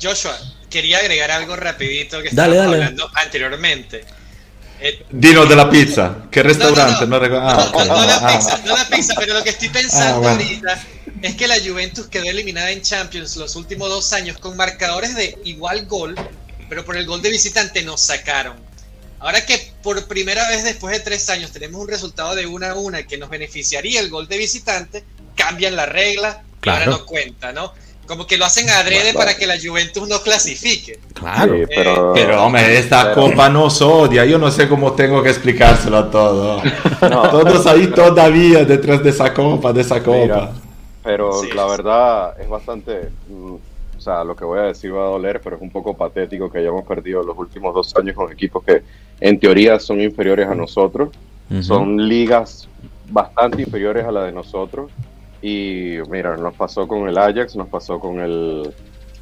Joshua, quería agregar algo rapidito que Dale, estábamos dale. hablando anteriormente. Eh, Dinos de la pizza. ¿Qué restaurante? No, no, no. Ah, no, no la ah, pizza, no la pizza, pero lo que estoy pensando Ah, bueno. ahorita es que la Juventus quedó eliminada en Champions los últimos dos años con marcadores de igual gol, pero por el gol de visitante nos sacaron. Ahora que por primera vez después de tres años tenemos un resultado de una a una que nos beneficiaría el gol de visitante, cambian la regla, Claro. ahora no cuenta, ¿no? Como que lo hacen adrede para que la Juventus no clasifique. Claro. Sí, pero, Pero hombre, esta pero- copa nos odia. Yo no sé cómo tengo que explicárselo a todos. *laughs* No. Todos ahí todavía detrás de esa copa, de esa copa. Mira, pero Sí, la verdad es bastante, mm, o sea, lo que voy a decir va a doler, pero es un poco patético que hayamos perdido los últimos dos años con equipos que en teoría son inferiores a nosotros, son ligas bastante inferiores a la de nosotros. Y mira, nos pasó con el Ajax, nos pasó con el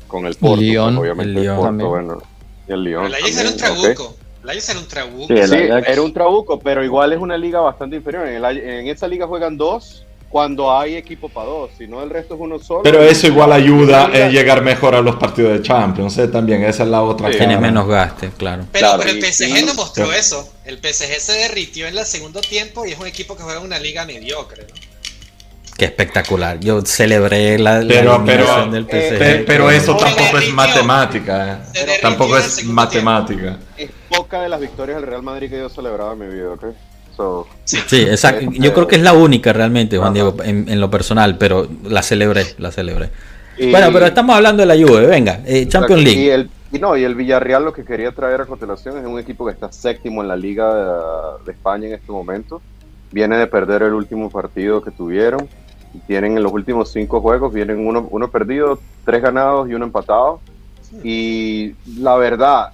con el Porto, Lyon, pues, obviamente el el, Lyon Porto, también. bueno, y el el Ajax era un trabuco. El Ajax era un trabuco. Sí, el Sí, Ajax. era un trabuco, pero igual es una liga bastante inferior. En, el en esa liga juegan dos cuando hay equipo para dos, si no el resto es uno solo. Pero eso igual ayuda en llegar mejor a los partidos de Champions. ¿eh? También esa es la otra Sí. cara. Tienes menos gaste, claro. Pero, Claro, pero el PSG no mostró eso. El PSG se derritió en el segundo tiempo y es un equipo que juega en una liga mediocre. ¿no? Qué espectacular. Yo celebré la, pero, pero, del PSG. Pero, eso tampoco es matemática. ¿eh? Tampoco es matemática. Es poca de las victorias del Real Madrid que yo celebraba en mi vida, ¿ok? sí, exacto. Este, yo creo que es la única realmente, Juan Diego, en, lo personal, pero la celebré, la celebré. bueno, pero estamos hablando de la Juve, venga, eh, Champions League. Y el, no, y el Villarreal lo que quería traer a continuación es un equipo que está séptimo en la Liga de, España en este momento. Viene de perder el último partido que tuvieron. Tienen en los últimos cinco juegos, vienen uno, uno perdido, tres ganados y uno empatado. Y la verdad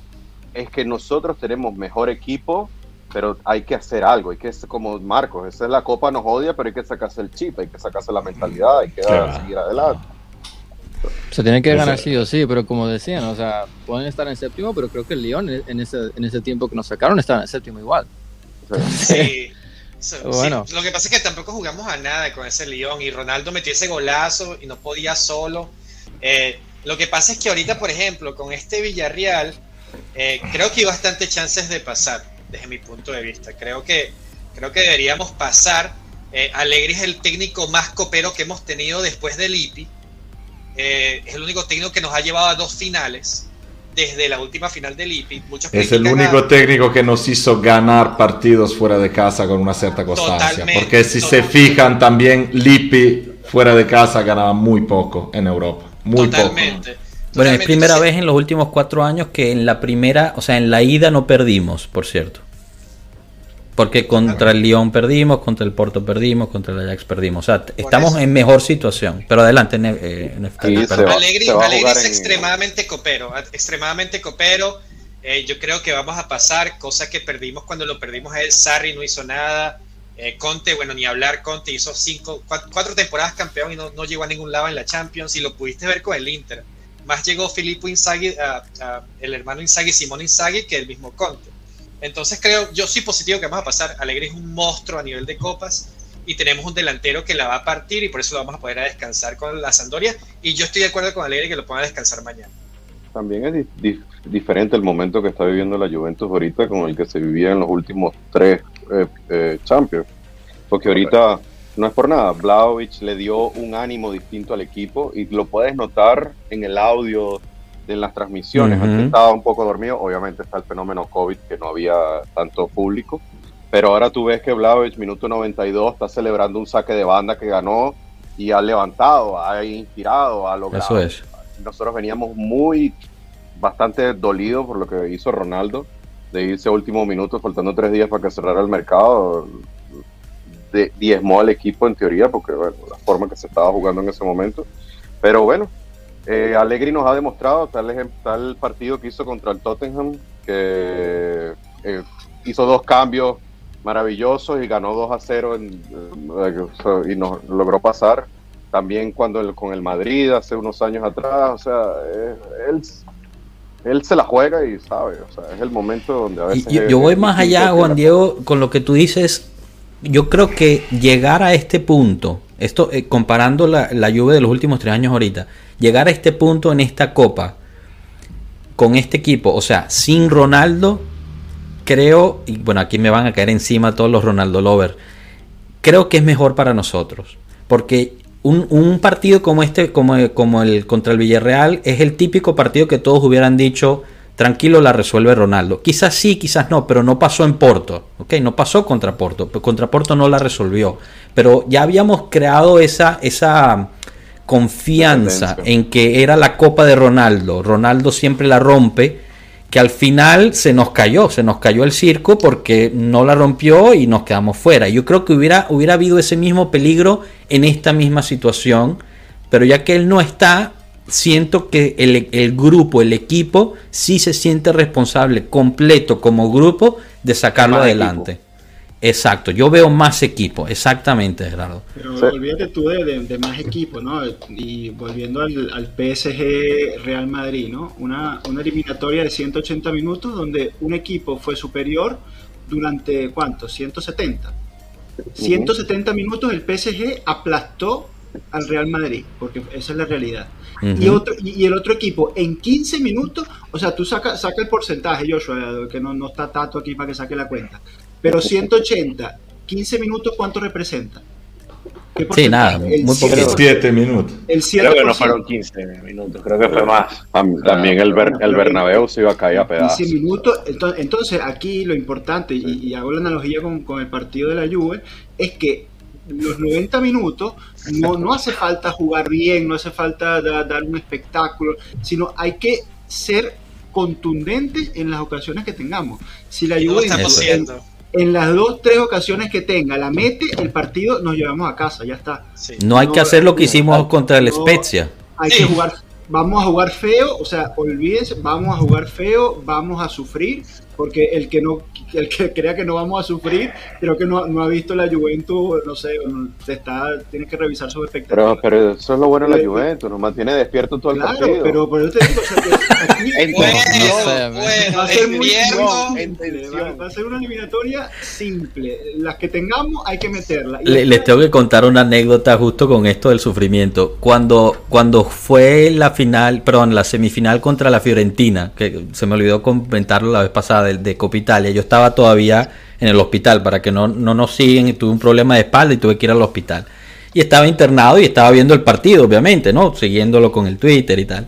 es que nosotros tenemos mejor equipo pero hay que hacer algo, hay que ser como Marcos, esa es la copa nos odia, pero hay que sacarse el chip, hay que sacarse la mentalidad, hay que seguir adelante. Se tiene que ganar sí o sí, pero como decían, o sea, pueden estar en séptimo, pero creo que el Lyon en ese, en ese tiempo que nos sacaron estaba en séptimo igual. Sí. *laughs* bueno. lo que pasa es que tampoco jugamos a nada con ese Lyon y Ronaldo metió ese golazo y no podía solo. Eh, lo que pasa es que ahorita, por ejemplo, con este Villarreal, eh, creo que hay bastantes chances de pasar desde mi punto de vista. Creo que, creo que deberíamos pasar. Eh, Alegri es el técnico más copero que hemos tenido después del IPI. Eh, es el único técnico que nos ha llevado a dos finales desde la última final del IPI. es el único técnico que nos hizo ganar partidos fuera de casa con una cierta constancia. porque si se fijan también, Lippi fuera de casa ganaba muy poco en Europa. Muy totalmente. poco. Bueno, es primera vez en los últimos cuatro años que en la primera, o sea, en la ida no perdimos, por cierto. Porque contra el Lyon perdimos, contra el Porto perdimos, contra el Ajax perdimos. O sea, estamos en mejor situación. Pero adelante, eh, Alegri, es extremadamente copero, extremadamente copero. Eh, yo creo que vamos a pasar, cosa que perdimos cuando lo perdimos a él. Sarri no hizo nada. Eh, Conte, bueno, ni hablar, Conte hizo cinco, cuatro, temporadas campeón y no, no, llegó a ningún lado en la Champions. Y lo pudiste ver con el Inter. Más llegó Filippo Inzaghi, el hermano Inzaghi, Simón Inzaghi, que el mismo Conte. Entonces creo, yo sí positivo que vamos a pasar. Alegre es un monstruo a nivel de copas y tenemos un delantero que la va a partir y por eso lo vamos a poder a descansar con la Sandoria. Y yo estoy de acuerdo con Alegre que lo ponga a descansar mañana. También es diferente el momento que está viviendo la Juventus ahorita con el que se vivía en los últimos tres eh, eh, Champions. Porque ahorita no es por nada, Vlaovic le dio un ánimo distinto al equipo y lo puedes notar en el audio de las transmisiones. estaba un poco dormido, obviamente está el fenómeno COVID que no había tanto público, pero ahora tú ves que Vlaovic, minuto 92, está celebrando un saque de banda que ganó y ha levantado, ha inspirado, ha logrado. Eso es. Nosotros veníamos muy, bastante dolidos por lo que hizo Ronaldo, de irse a último minuto, faltando tres días para que cerrara el mercado. De, diezmó al equipo en teoría, porque bueno, la forma que se estaba jugando en ese momento. Pero bueno, eh, Allegri nos ha demostrado, tal, tal partido que hizo contra el Tottenham, que eh, hizo dos cambios maravillosos y ganó 2 a 0 eh, y nos logró pasar. También cuando con el Madrid hace unos años atrás, o sea, él, él se la juega y sabe, o sea, es el momento donde a veces... yo, yo voy más allá, Juan Diego, con lo que tú dices, yo creo que llegar a este punto, esto eh, comparando la, la lluvia de los últimos tres años ahorita, llegar a este punto en esta copa con este equipo, o sea, sin Ronaldo, creo, y bueno, aquí me van a caer encima todos los Ronaldo lovers, creo que es mejor para nosotros, porque un, un partido como este, como, como el contra el Villarreal, es el típico partido que todos hubieran dicho, tranquilo la resuelve Ronaldo. Quizás sí, quizás no, pero no pasó en Porto, ¿ok? No pasó contra Porto, contra Porto no la resolvió, pero ya habíamos creado esa, esa confianza en que era la copa de Ronaldo. Ronaldo siempre la rompe, que al final se nos cayó, se nos cayó el circo porque no la rompió y nos quedamos fuera. Yo creo que hubiera, hubiera habido ese mismo peligro en esta misma situación, pero ya que él no está, siento que el, el, grupo, el equipo, sí se siente responsable completo como grupo de sacarlo adelante. Exacto, yo veo más equipo, exactamente, Gerardo. Pero olvídate tú de, más equipo, ¿no? Y volviendo al, PSG Real Madrid, ¿no? Una, una, eliminatoria de 180 minutos donde un equipo fue superior durante, ¿cuánto? 170. 170 minutos el PSG aplastó al Real Madrid, porque esa es la realidad. y, otro, y, el otro equipo en 15 minutos, o sea, tú saca, saca el porcentaje, Joshua, que no, no está tanto aquí para que saque la cuenta. Pero 180, 15 minutos, ¿cuánto representa? Sí, nada, muy poquito. 7 minutos. El creo que no fueron 15 minutos, creo que fue más. También el, el Bernabéu se iba a caer a pedazos. 15 minutos. Entonces, aquí lo importante, y, hago la analogía con, con el partido de la Juve, es que los 90 minutos no, no hace falta jugar bien, no hace falta dar un espectáculo, sino hay que ser contundentes en las ocasiones que tengamos. Si la Juve en, en, las dos, tres ocasiones que tenga la mete, el partido nos llevamos a casa, ya está. No hay que hacer lo que hicimos contra el Spezia. Hay que jugar vamos a jugar feo, o sea, olvídense, vamos a jugar feo, vamos a sufrir, porque el que no el que crea que no vamos a sufrir, creo que no, no ha visto la Juventus, no sé, está, tiene que revisar sus expectativas. Pero, pero eso es lo bueno de la eh, Juventus, nos mantiene despierto todo el claro, partido. pero por eso te digo, o sea, que aquí bueno, va a ser muy simple, va a ser una eliminatoria simple. Las que tengamos hay que meterla. Le, les tengo que contar una anécdota justo con esto del sufrimiento. Cuando, cuando fue la final, perdón, la semifinal contra la Fiorentina, que se me olvidó comentarlo la vez pasada de, de Copa Italia, yo estaba todavía en el hospital para que no, no nos siguen. Tuve un problema de espalda y tuve que ir al hospital. Y estaba internado y estaba viendo el partido, obviamente, ¿no? Siguiéndolo con el Twitter y tal.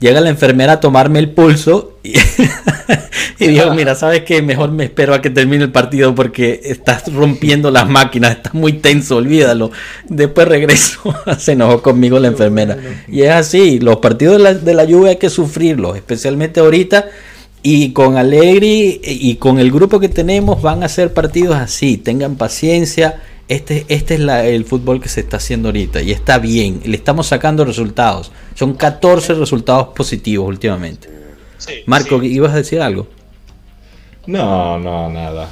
Llega la enfermera a tomarme el pulso y, *laughs* dijo, mira, ¿sabes qué? Mejor me espero a que termine el partido porque estás rompiendo las máquinas, está muy tenso, olvídalo. Después regreso, *laughs* se enojó conmigo la enfermera. Y es así, los partidos de la, de la lluvia hay que sufrirlos, especialmente ahorita y con Allegri y con el grupo que tenemos van a ser partidos así. Tengan paciencia. Este, este es el fútbol que se está haciendo ahorita y está bien. Le estamos sacando resultados. Son 14 resultados positivos últimamente. Marco, ¿ibas a decir algo? No, no, nada.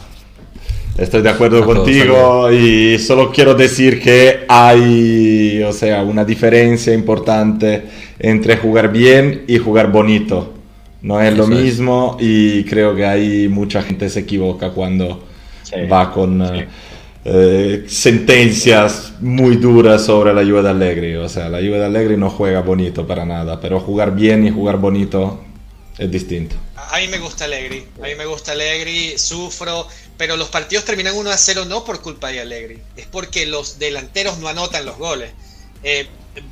Estoy de acuerdo contigo y solo quiero decir que hay, o sea, una diferencia importante entre jugar bien y jugar bonito. No es lo mismo y creo que hay mucha gente se equivoca cuando va con eh, eh, sentencias muy duras sobre la Juve de Allegri. O sea, la Juve de Allegri no juega bonito para nada, pero jugar bien y jugar bonito es distinto. A mí me gusta Allegri, a mí me gusta Allegri, sufro, pero los partidos terminan 1 a 0 no por culpa de Allegri, es porque los delanteros no anotan los goles. Eh,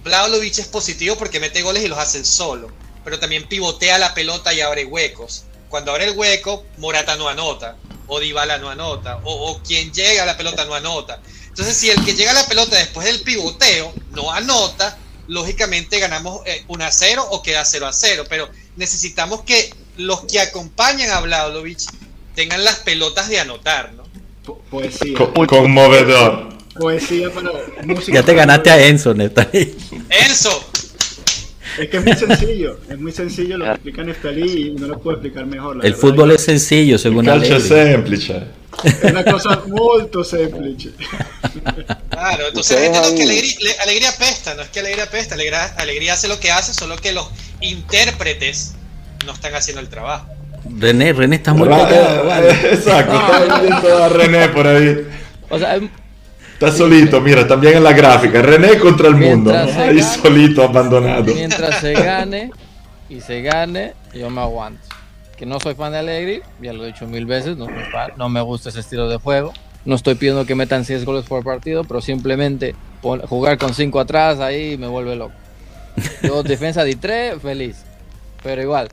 es positivo porque mete goles y los hace solo pero también pivotea la pelota y abre huecos. Cuando abre el hueco, Morata no anota, o Dybala no anota, o, quien llega a la pelota no anota. Entonces, si el que llega a la pelota después del pivoteo no anota, lógicamente ganamos 1 eh, a 0 o queda 0 a 0. Pero necesitamos que los que acompañan a Vladovic tengan las pelotas de anotar, ¿no? Poesía. conmovedor. Poesía para música. Ya te ganaste a Enzo, neta. Enzo, es que es muy sencillo, es muy sencillo lo que explica Neftalí y no lo puedo explicar mejor. el fútbol es sencillo, según la ley. semplice. Es una cosa muy semplice. Claro, entonces la gente no que alegría, alegría apesta, no es que alegría apesta, alegría, alegría hace lo que hace, solo que los intérpretes no están haciendo el trabajo. René, René está muy Exacto, está viendo a René por ahí. O sea, Está solito, mira, también en la gráfica. René contra el mundo. Ahí solito, abandonado. Mientras se gane y se gane, yo me aguanto. Que no soy fan de Allegri, ya lo he dicho mil veces, no, no me gusta ese estilo de juego. No estoy pidiendo que metan 6 goles por partido, pero simplemente jugar con 5 atrás ahí me vuelve loco. Yo *laughs* defensa de 3, feliz. Pero igual,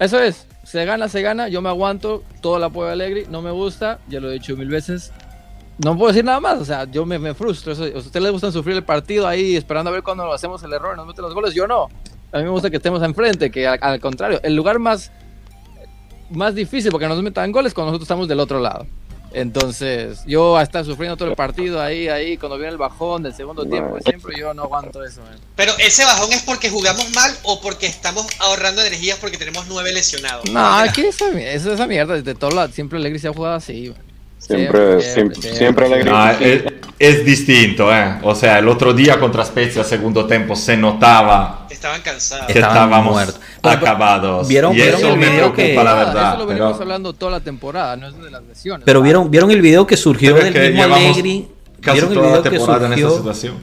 eso es, se gana, se gana, yo me aguanto, todo el apoyo de Allegri, no me gusta, ya lo he dicho mil veces, no puedo decir nada más, o sea, yo me, frustro. a ustedes les gusta sufrir el partido ahí esperando a ver cuando hacemos el error, nos meten los goles. Yo no. A mí me gusta que estemos enfrente, que al, contrario, el lugar más, más difícil porque nos metan goles cuando nosotros estamos del otro lado. Entonces, yo a estar sufriendo todo el partido ahí, ahí, cuando viene el bajón del segundo tiempo, siempre yo no aguanto eso. Pero ese bajón es porque jugamos mal o porque estamos ahorrando energías porque tenemos nueve lesionados. No, aquí esa, esa, esa mierda, de todo lado, siempre Alegre se ha jugado así. Siempre, siempre, siempre, no, es, es, distinto, ¿eh? O sea, el otro día contra Spezia, segundo tiempo, se notaba. Estaban cansados. Que estábamos muertos. acabados. ¿Vieron, y ¿vieron eso el video que. La verdad, eso lo venimos hablando toda la temporada, no es de las lesiones. Pero ¿vieron, ¿vieron el video que surgió del mismo Allegri? ¿Vieron el video que surgió?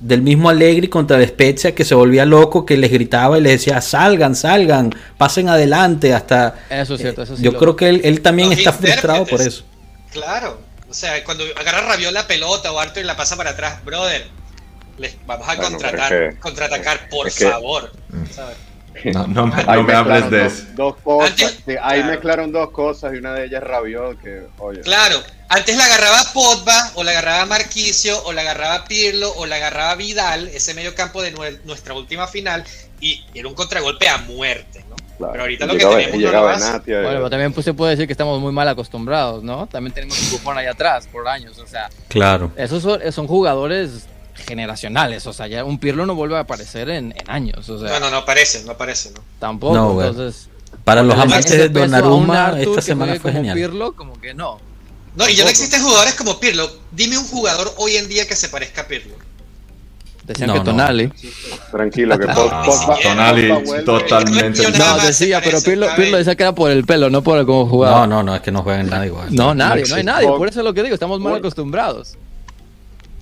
Del mismo Allegri contra la Spezia que se volvía loco, que les gritaba y les decía: salgan, salgan, pasen adelante. Hasta. Eso es cierto, eso sí Yo creo que él, él también está frustrado por eso. Claro, O sea, cuando agarra Rabiot la pelota o Arthur y la pasa para atrás, brother, les vamos a Bueno, contratar, pero es que- contraatacar, por es que- favor. ¿sabes? No, no me, Ahí no me hables mezclaron de dos, eso. dos cosas. Antes- sí, ahí claro. mezclaron dos cosas y una de ellas rabió que, oye. Claro, antes la agarraba Pogba, o la agarraba Marquicio, o la agarraba Pirlo, o la agarraba Vidal, ese medio campo de nue- nuestra última final, y era un contragolpe a muerte. Claro. pero ahorita Y lo que llegaba- tenemos no Bueno, eh, pero también pues, se puede decir que estamos muy mal acostumbrados, ¿no? También tenemos un bufón ahí atrás por años, o sea, Claro. esos son, son jugadores generacionales, o sea, ya un Pirlo no vuelve a aparecer en, en años, o sea, No, no, no parece, no parece, ¿no? tampoco, No, entonces... Para los amantes de Donnarumma, esta semana fue como genial. Pirlo, como que no. No, y ya no existen jugadores como Pirlo. Dime un jugador hoy en día que se parezca a Pirlo. Decían No, que no. Tonali. Tranquilo, que No, Pogba- siquiera. Tonali Pogba totalmente. No, decía, pero Pirlo. Pirlo decía que era por el pelo, no por el cómo jugaba. No, no, no, es que no juegan nada igual. No, nadie, no hay nadie, por eso es lo que digo, estamos mal acostumbrados.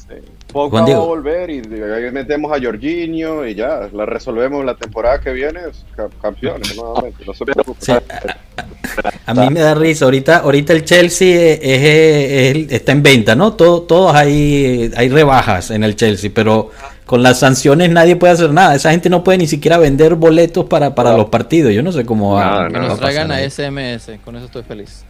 Sí. Pogba va a volver y ahí metemos a Jorginho y ya, la resolvemos la temporada que viene, ca- campeones *laughs* nuevamente, no se preocupen. Sí, A mí me da risa. Ahorita, ahorita el Chelsea es- es- es- está en venta, ¿no? Todo, todos hay, hay rebajas en el Chelsea, pero con las sanciones nadie puede hacer nada. Esa gente no puede ni siquiera vender boletos para, para No. los partidos. Yo no sé cómo va. Que no, nos traigan a. SMS, con eso estoy feliz.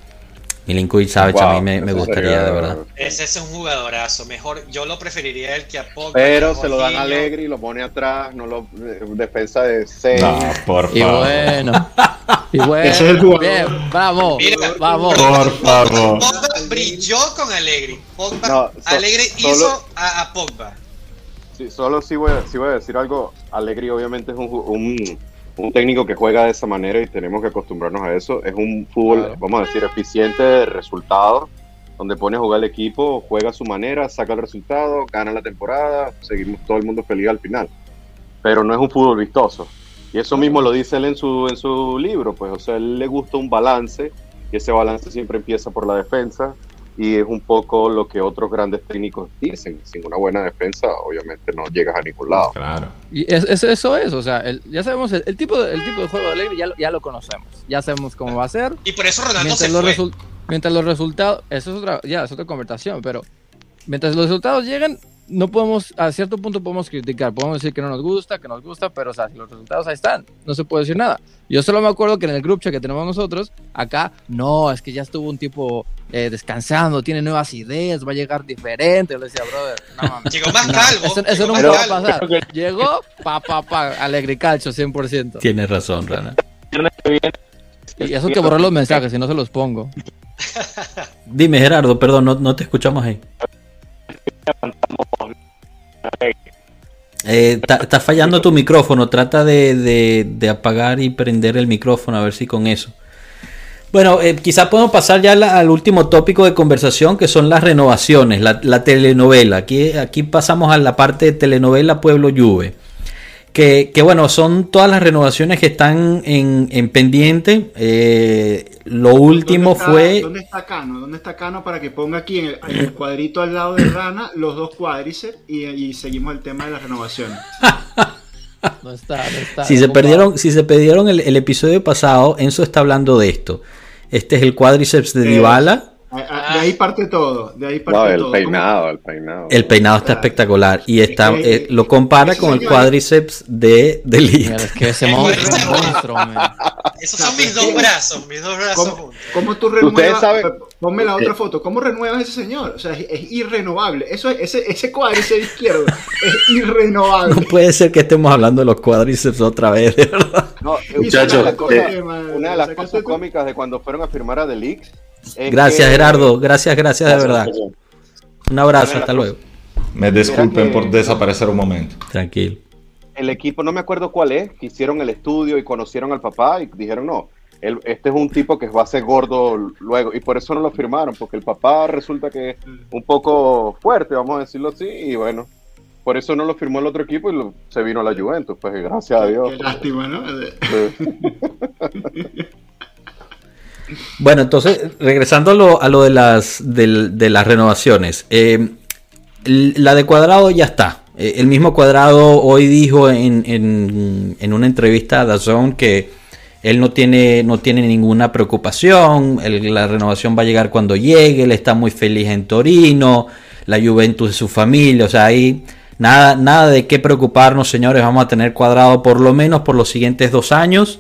Milinkovic Savic a mí Wow, me, gustaría, sería- de verdad. Ese es un jugadorazo. Mejor, yo lo preferiría el que a Pogba. Pero se lo dan a. Alegre y lo pone atrás, no lo eh, defensa de 6. No, por Y favor. bueno, *laughs* y bueno, Ese es el jugador. bien, vamos, Mira, vamos. Por favor. Pogba brilló con Alegre. Pogba, No, so- Alegre solo- hizo a, a Pogba. Sí, solo sí voy, a, sí voy a decir algo. Alegri obviamente es un, ju- un, un técnico que juega de esa manera y tenemos que acostumbrarnos a eso. Es un fútbol, Claro. vamos a decir, eficiente de resultados, donde pone a jugar el equipo, juega a su manera, saca el resultado, gana la temporada, seguimos todo el mundo feliz al final. Pero no es un fútbol vistoso. Y eso mismo lo dice él en su, en su libro, pues, o sea, a él le gusta un balance y ese balance siempre empieza por la defensa y es un poco lo que otros grandes técnicos dicen. Sin una buena defensa, obviamente no llegas a ningún lado. Claro. Y es, es- eso es, o sea, el- ya sabemos el, el tipo de, el tipo de juego de Alegre, ya, lo- ya lo conocemos, ya sabemos cómo va a ser. Y por eso Ronaldo Mientras se los, fue. mientras los resultados, eso es otra, ya es otra conversación, pero mientras los resultados lleguen, no podemos, a cierto punto podemos criticar, podemos decir que no nos gusta, que nos gusta, pero o sea, si los resultados ahí están, no se puede decir nada. Yo solo me acuerdo que en el group chat que tenemos nosotros, acá, no, es que ya estuvo un tipo eh, descansando, tiene nuevas ideas, va a llegar diferente. Yo le decía, brother, no mames. *laughs* Llegó más No, calvo. eso, eso nunca va a pasar. Llegó, pa, pa, pa, alegricacho, 100%. Tienes razón, Rana. Y eso que borré los mensajes, si no se los pongo. Dime, Gerardo, perdón, no, no te escuchamos ahí. Eh, está fallando tu micrófono, trata de, apagar y prender el micrófono, a ver si con eso. Bueno, eh, quizás podemos pasar ya al último tópico de conversación, que son las renovaciones, la, la telenovela. Aquí, aquí pasamos a la parte de telenovela Pueblo Juve. Que, que bueno, son todas las renovaciones que están en, en pendiente. Eh, lo último ¿Dónde está- fue... ¿Dónde está Cano? ¿Dónde está Cano para que ponga aquí en el, en el cuadrito al lado de Rana los dos cuádriceps y, y seguimos el tema de las renovaciones? *laughs* No está, no está. Si se perdieron, si se perdieron el, el episodio pasado, Enzo está hablando de esto. Este es el cuádriceps de Eh, Dybala. A- a- De ahí parte todo. De ahí parte No, el todo. peinado, el peinado. El peinado está espectacular y está Es que- eh, lo compara con el cuádriceps de, de. Mira, es que ese monstruo. *laughs* Esos son mis dos brazos, mis dos brazos ¿Cómo, cómo tú renuevas? Ponme la otra foto. ¿Cómo renuevas ese señor? O sea, es, es irrenovable. Eso, es- ese, ese cuádriceps izquierdo es *laughs* irrenovable. No puede ser que estemos hablando de los cuádriceps otra vez, de verdad. No, Muchachos, una de las cosas, eh, una de las sacaste cosas cómicas de cuando fueron a firmar a The. Es Gracias, que- Gerardo. Gracias, gracias de verdad. Un abrazo, hasta luego. Me disculpen por desaparecer un momento. Tranquilo. El equipo, no me acuerdo cuál es, que hicieron el estudio y conocieron al papá y dijeron, no, él- este es un tipo que va a ser gordo luego. Y por eso no lo firmaron, porque el papá resulta que es un poco fuerte, vamos a decirlo así, y bueno. Por eso no lo firmó el otro equipo y lo- se vino a la Juventus, pues gracias a Dios. Qué lástima, ¿no? Sí. *laughs* *laughs* Bueno, entonces, regresando a lo, de, las, del- de las renovaciones. eh, la de Cuadrado ya está. Eh, el mismo Cuadrado hoy dijo en, en- una entrevista a DAZN que él no tiene, no tiene ninguna preocupación, la renovación va a llegar cuando llegue, él está muy feliz en Torino, la Juventus de su familia, o sea, ahí nada, nada de qué preocuparnos, señores, vamos a tener cuadrado por lo menos por los siguientes dos años.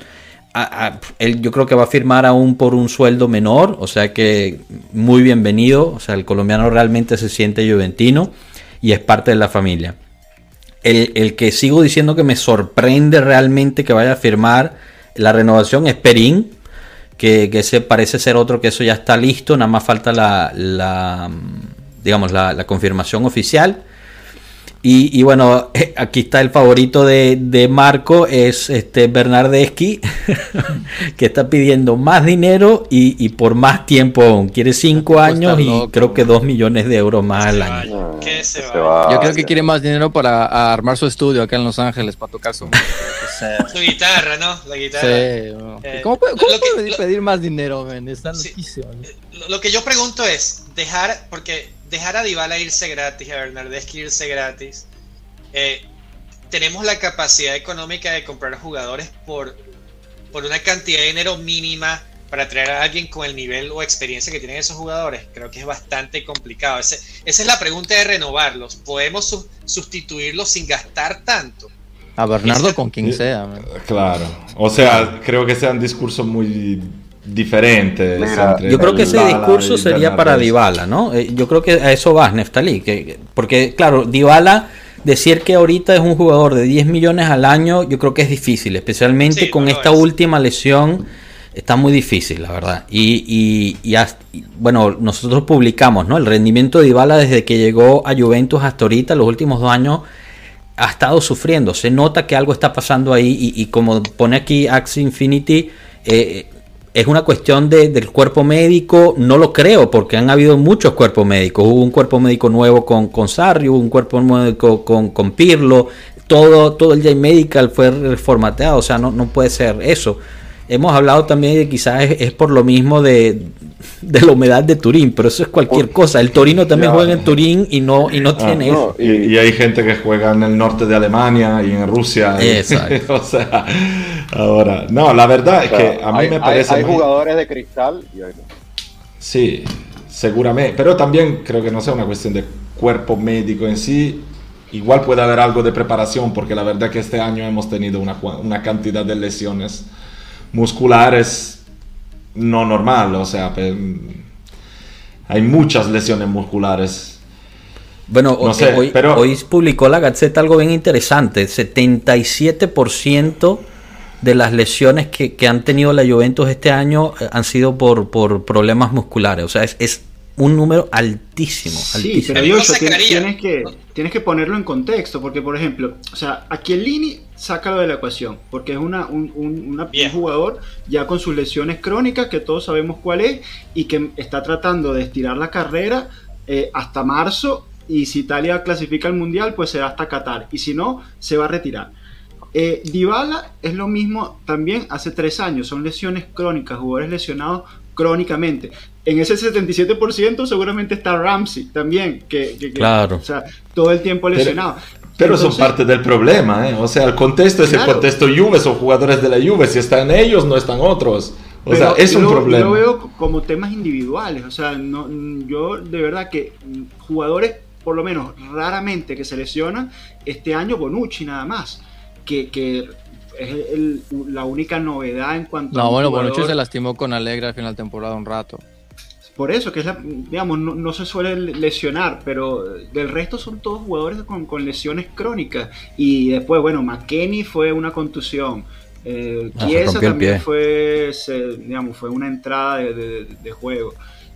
Yo creo que va a firmar aún por un sueldo menor, o sea que muy bienvenido, o sea, el colombiano realmente se siente juventino y es parte de la familia. El, que sigo diciendo que me sorprende realmente que vaya a firmar la renovación es Perín, que, que parece ser otro que eso ya está listo, nada más falta la, digamos, la confirmación oficial. Y, bueno, aquí está el favorito de, Marco, es este Bernardeschi, *laughs* que está pidiendo más dinero y, por más tiempo Quiere cinco años y creo que dos millones de euros más al año. Yo creo que quiere más dinero para armar su estudio acá en Los Ángeles, para tocar su, *laughs* su guitarra, ¿no? La guitarra. Eh, ¿Cómo, puede, pedir, más dinero, men? Está Lo que yo pregunto es, dejar, porque dejar a Dybala irse gratis, a Bernardeschi irse gratis. Eh, tenemos la capacidad económica de comprar jugadores por, por una cantidad de dinero mínima para traer a alguien con el nivel o experiencia que tienen esos jugadores. Creo que es bastante complicado. esa es la pregunta de renovarlos. ¿Podemos sustituirlos sin gastar tanto? A Bernardo con quien sea. Claro. O sea, creo que sea un discurso muy diferente. yo creo que ese discurso sería para Dybala, ¿no? Eh, yo creo que a eso vas, Neftalí. Que, porque, claro, Dybala, decir que ahorita es un jugador de 10 millones al año, yo creo que es difícil, especialmente con esta última lesión. Está muy difícil, la verdad. Y, y, bueno, nosotros publicamos, ¿no? El rendimiento de Dybala desde que llegó a Juventus hasta ahorita, los últimos dos años, ha estado sufriendo. Se nota que algo está pasando ahí. Y, como pone aquí Axie Infinity, eh, es una cuestión del cuerpo médico, no lo creo, porque han habido muchos cuerpos médicos. Hubo un cuerpo médico nuevo con, con Sarri, hubo un cuerpo médico con, con Pirlo, todo, todo el J Medical fue reformateado, o sea, no, no puede ser eso. Hemos hablado también de quizás es, por lo mismo de, la humedad de Turín, pero eso es cualquier cosa. El Torino también juega en Turín y no, y no ah, tiene eso. Y, hay gente que juega en el norte de Alemania y en Rusia. Exacto. *laughs* o sea, ahora, no, la verdad es que a mí me parece. Hay, jugadores de cristal y hay... Sí, seguramente. Pero también creo que no sea una cuestión de cuerpo médico en sí. Igual puede haber algo de preparación, porque la verdad es que este año hemos tenido una, una cantidad de lesiones muscular es no normal, o sea, hay muchas lesiones musculares. Bueno, hoy, pero... hoy publicó la Gaceta algo bien interesante, 77% de las lesiones que, han tenido la Juventus este año eh, han sido por, por problemas musculares, o sea, es, es un número altísimo. Sí, pero tienes, que, tienes que ponerlo en contexto, porque por ejemplo, o sea, aquí el Lini sácalo de la ecuación, porque es una, un, jugador ya con sus lesiones crónicas, que todos sabemos cuál es, y que está tratando de estirar la carrera eh, hasta marzo, y si Italia clasifica al Mundial, pues será hasta Qatar, y si no, se va a retirar. Eh, Dybala es lo mismo también hace tres años, son lesiones crónicas, jugadores lesionados crónicamente. En ese 77% seguramente está Ramsey también, que, claro. o sea, todo el tiempo lesionado. Pero, son parte del problema, ¿eh? o sea, el contexto es el contexto Juve, son jugadores de la Juve, si están ellos no están otros. O sea, es un problema. Yo lo veo como temas individuales, o sea, no, yo de verdad que jugadores, por lo menos raramente que se lesionan, este año Bonucci nada más, que, que es la única novedad en cuanto no, bueno, Bonucci se lastimó con Alegre al final de temporada un rato. Por eso, que es digamos, no, se suele lesionar, pero del resto son todos jugadores con, lesiones crónicas. Y después, bueno, McKenny fue una contusión. Eh, ah, también fue, digamos, fue una entrada de, juego.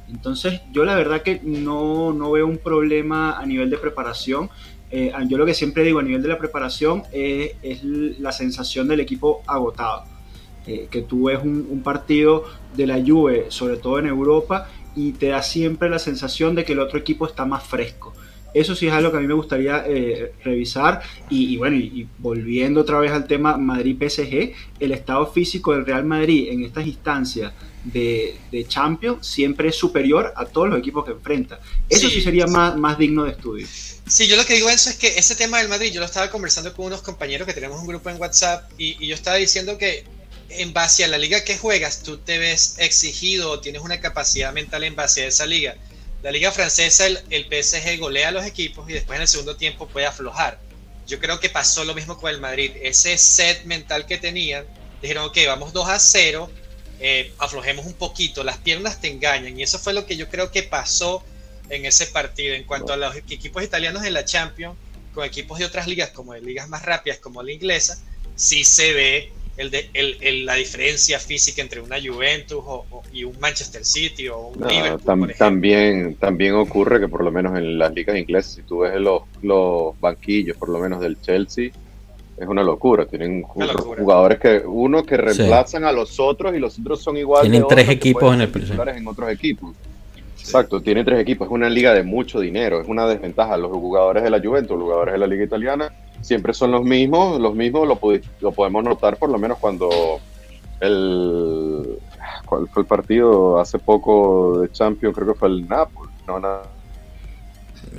Entonces, yo la verdad que no, no veo un problema a nivel de preparación. Eh, yo lo que siempre digo a nivel de la preparación es, la sensación del equipo agotado. Eh, que tú ves un, partido de la Juve, sobre todo en Europa, y te da siempre la sensación de que el otro equipo está más fresco. Eso sí es algo que a mí me gustaría eh, revisar. Y, bueno, y, volviendo otra vez al tema Madrid-PSG, el estado físico del Real Madrid en estas instancias de, de, Champions siempre es superior a todos los equipos que enfrenta. Eso sí, sería Más, más digno de estudio. Sí, yo lo que digo eso es que ese tema del Madrid, yo lo estaba conversando con unos compañeros que tenemos un grupo en WhatsApp y, y yo estaba diciendo que en base a la liga que juegas, tú te ves exigido o tienes una capacidad mental en base a esa liga. La liga francesa, el, el PSG golea a los equipos y después en el segundo tiempo puede aflojar. Yo creo que pasó lo mismo con el Madrid. Ese set mental que tenían, dijeron, ok, vamos 2 a 0, eh, aflojemos un poquito, las piernas te engañan. Y eso fue lo que yo creo que pasó en ese partido. En cuanto a los equipos italianos de la Champions, con equipos de otras ligas, como de ligas más rápidas, como la inglesa, sí se ve el de, el, la diferencia física entre una Juventus o, y un Manchester City o un Liverpool. también, también ocurre que por lo menos en las ligas inglesas, si tú ves los, los banquillos, por lo menos del Chelsea, es una locura. Tienen jugadores que uno que reemplazan a los otros y los otros son iguales. Tienen tres equipos en el en otros equipos. Exacto, tiene tres equipos. Es una liga de mucho dinero. Es una desventaja. Los jugadores de la Juventus, los jugadores de la liga italiana, siempre son los mismos. Los mismos lo, lo podemos notar por lo menos cuando el ¿cuál fue el partido hace poco de Champions? Creo que fue el Napoli. No,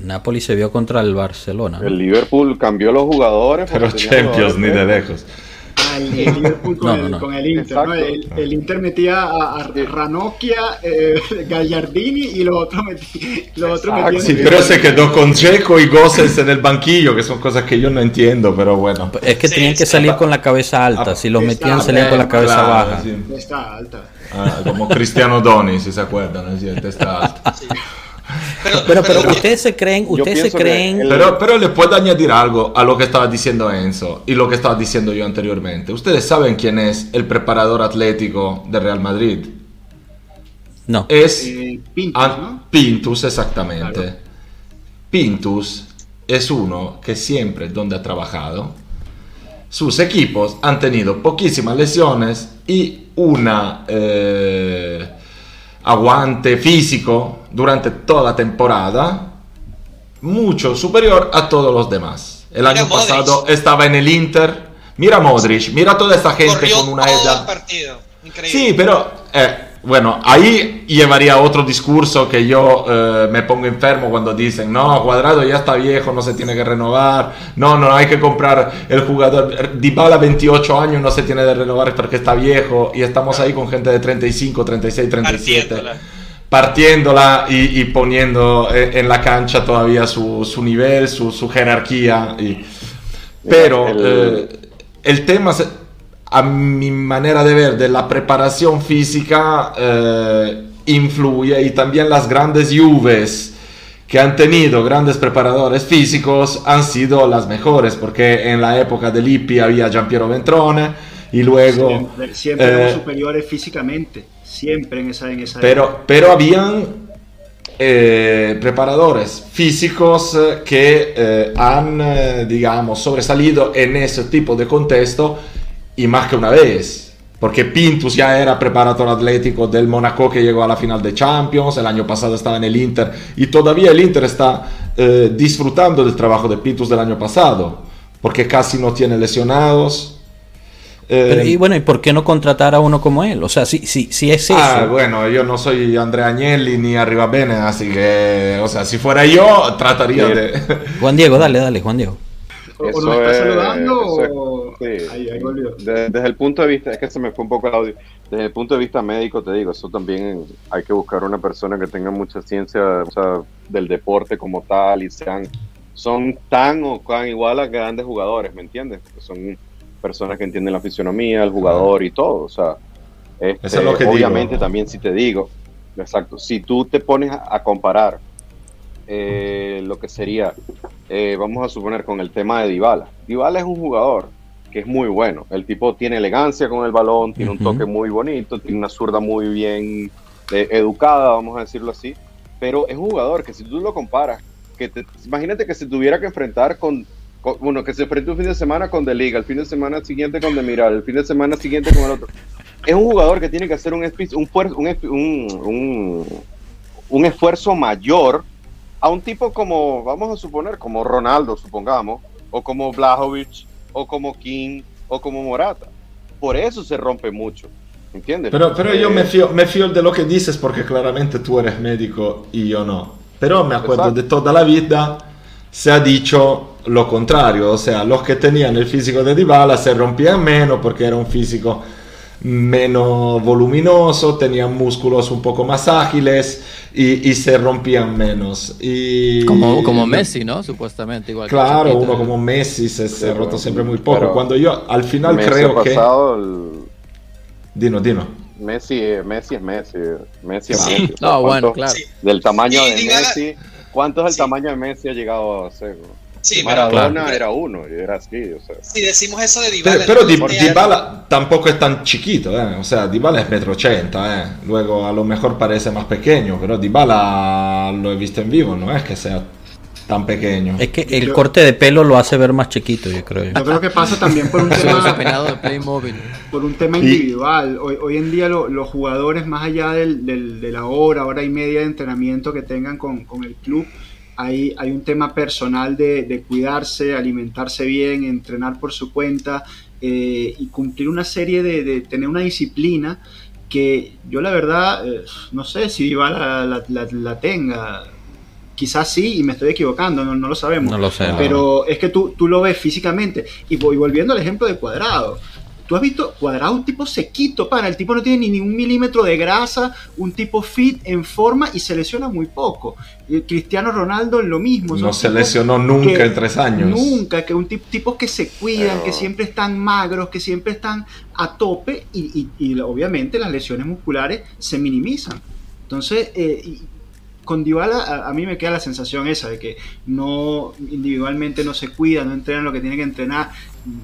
Napoli se vio contra el Barcelona. El Liverpool cambió los jugadores. Pero Champions ni de lejos. Ah, el, Liverpool con, el, Inter. El, Inter metía a, Ranocchia, eh, *laughs* Gallardini y los otros metían. Sí, pero se quedó con Checo y Gosses en el banquillo, que son cosas que yo no entiendo, pero bueno. Es que tenían que salir con la cabeza alta. Ah, si los metían, salían con la cabeza baja. Está alta. Ah, como Cristiano Doni, si se acuerdan, ¿no? está alta. Pero, pero, ustedes se creen, ustedes se creen. Pero, pero le puedo añadir algo a lo que estaba diciendo Enzo y lo que estaba diciendo yo anteriormente. ¿Ustedes saben quién es el preparador atlético de Real Madrid? No. Es eh, Pintus, exactamente. Pintus es uno que siempre donde ha trabajado, sus equipos han tenido poquísimas lesiones y una eh, aguante físico durante toda la temporada mucho superior a todos los demás. El año pasado estaba en el Inter. Mira Modric, mira toda esta gente con una edad. Sí, pero eh, bueno, ahí llevaría otro discurso que yo eh, me pongo enfermo cuando dicen, no, Cuadrado ya está viejo, no se tiene que renovar, no, no, hay que comprar el jugador, Dybala 28 años no se tiene que renovar porque está viejo y estamos ahí con gente de 35, 36, 37. Partiéndola. y, poniendo eh, en la cancha todavía su, nivel, su, jerarquía. Y, pero el, eh, tema a mi manera de ver de la preparación física eh, influye y también las grandes Juves que han tenido grandes preparadores físicos han sido las mejores porque en la época de Lippi había Giampiero Ventrone y luego siempre, siempre eh, superiores físicamente siempre en esa, en esa pero pero habían eh, preparadores físicos que han digamos sobresalido en ese tipo de contexto y más que una vez. Porque Pintus ya era preparador atlético del Monaco que llegó a la final de Champions, el año pasado estaba en el Inter y todavía el Inter está eh, disfrutando del trabajo de Pintus del año pasado, porque casi no tiene lesionados. Eh, y bueno, ¿y por qué no contratar a uno como él? O sea, si, si, si es ah, eso. Ah, bueno, yo no soy Andrea Agnelli ni Arriba Bene, así que, o sea, si fuera yo, trataría de. *laughs* Juan Diego, dale, dale, Juan Diego. ¿O nos está saludando o... Desde, el punto de vista, es que se me fue un poco el audio. Desde el punto de vista médico, te digo, eso también hay que buscar una persona que tenga mucha ciencia del deporte como tal y sean, son tan o tan igual a grandes jugadores, ¿me entiendes? Son personas que entienden la fisionomía, el jugador y todo, o sea, este, obviamente también si te digo, exacto, si tú te pones a comparar eh, lo que sería, eh, vamos a suponer con el tema de Dybala. Dybala es un jugador que es muy bueno. El tipo tiene elegancia con el balón, tiene un toque muy bonito, tiene una zurda muy bien eh, educada, vamos a decirlo así. Pero es un jugador que si tú lo comparas, que imagínate que se tuviera que enfrentar con, bueno, que se enfrente un fin de semana con De Liga, el fin de semana siguiente con De Miral, el fin de semana siguiente con el otro. Es un jugador que tiene que hacer un, un, un, un esfuerzo mayor a un tipo como, vamos a suponer, como Ronaldo, supongamos, o como Blajovic, o como King, o como Morata. Por eso se rompe mucho. ¿Entiendes? Pero, pero yo me fío, me fío de lo que dices porque claramente tú eres médico y yo no. Pero me acuerdo de toda la vida se ha dicho lo contrario, o sea, los que tenían el físico de Dybala se rompían menos porque era un físico menos voluminoso, tenían músculos un poco más ágiles y, se rompían menos. Y, como, como Messi, ¿no? Supuestamente igual. Claro, uno como Messi se, se roto siempre muy poco. Cuando yo al final creo que... Dino, Dino. Messi, Messi es Messi. Messi es Messi. No, bueno, claro. Del tamaño de Messi. ¿Cuánto es el tamaño de Messi ha llegado a ser? Sí, Maradona era uno y era así. O sea. Si decimos eso de Dybala. Pero, pero Dybala tampoco es tan chiquito, ¿eh? o sea, Dybala es metro ochenta, ¿eh? luego a lo mejor parece más pequeño, pero Dybala lo he visto en vivo, no es que sea tan pequeño. Es que el corte de pelo lo hace ver más chiquito, yo creo. Yo creo que pasa también por un *laughs* tema, por un tema individual. Hoy, hoy en día los jugadores, más allá del, de la hora, hora y media de entrenamiento que tengan con, con el club, hay, hay un tema personal de, cuidarse, alimentarse bien, entrenar por su cuenta eh, y cumplir una serie de, tener una disciplina que yo la verdad eh, no sé si Iba la, la, tenga. Quizás sí, y me estoy equivocando, no, lo sabemos. No lo sé. Pero es que tú, tú lo ves físicamente. Y voy volviendo al ejemplo de cuadrado. Tú has visto Cuadrado, un tipo sequito, para. El tipo no tiene ni un milímetro de grasa, un tipo fit, en forma y se lesiona muy poco. Cristiano Ronaldo lo mismo. No se lesionó nunca en tres años. Nunca, que un tipo, tipos que se cuidan, que siempre están magros, que siempre están a tope y, obviamente las lesiones musculares se minimizan. Entonces, eh, con Dybala a, mí me queda la sensación esa de que no individualmente no se cuida, no entrena lo que tiene que entrenar.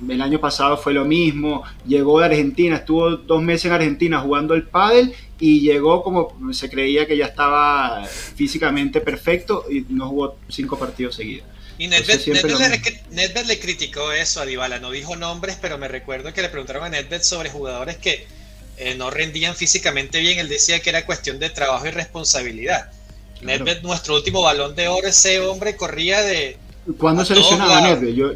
El año pasado fue lo mismo, llegó de Argentina, estuvo dos meses en Argentina jugando el pádel y llegó como se creía que ya estaba físicamente perfecto y no jugó cinco partidos seguidos. Y Nedved, le, criticó eso a Dybala, no dijo nombres, pero me recuerdo que le preguntaron a Nedved sobre jugadores que eh, no rendían físicamente bien, él decía que era cuestión de trabajo y responsabilidad Nedved, nuestro último balón de oro, ese hombre corría de. ¿Cuándo se lesionaba Nedved? Yo,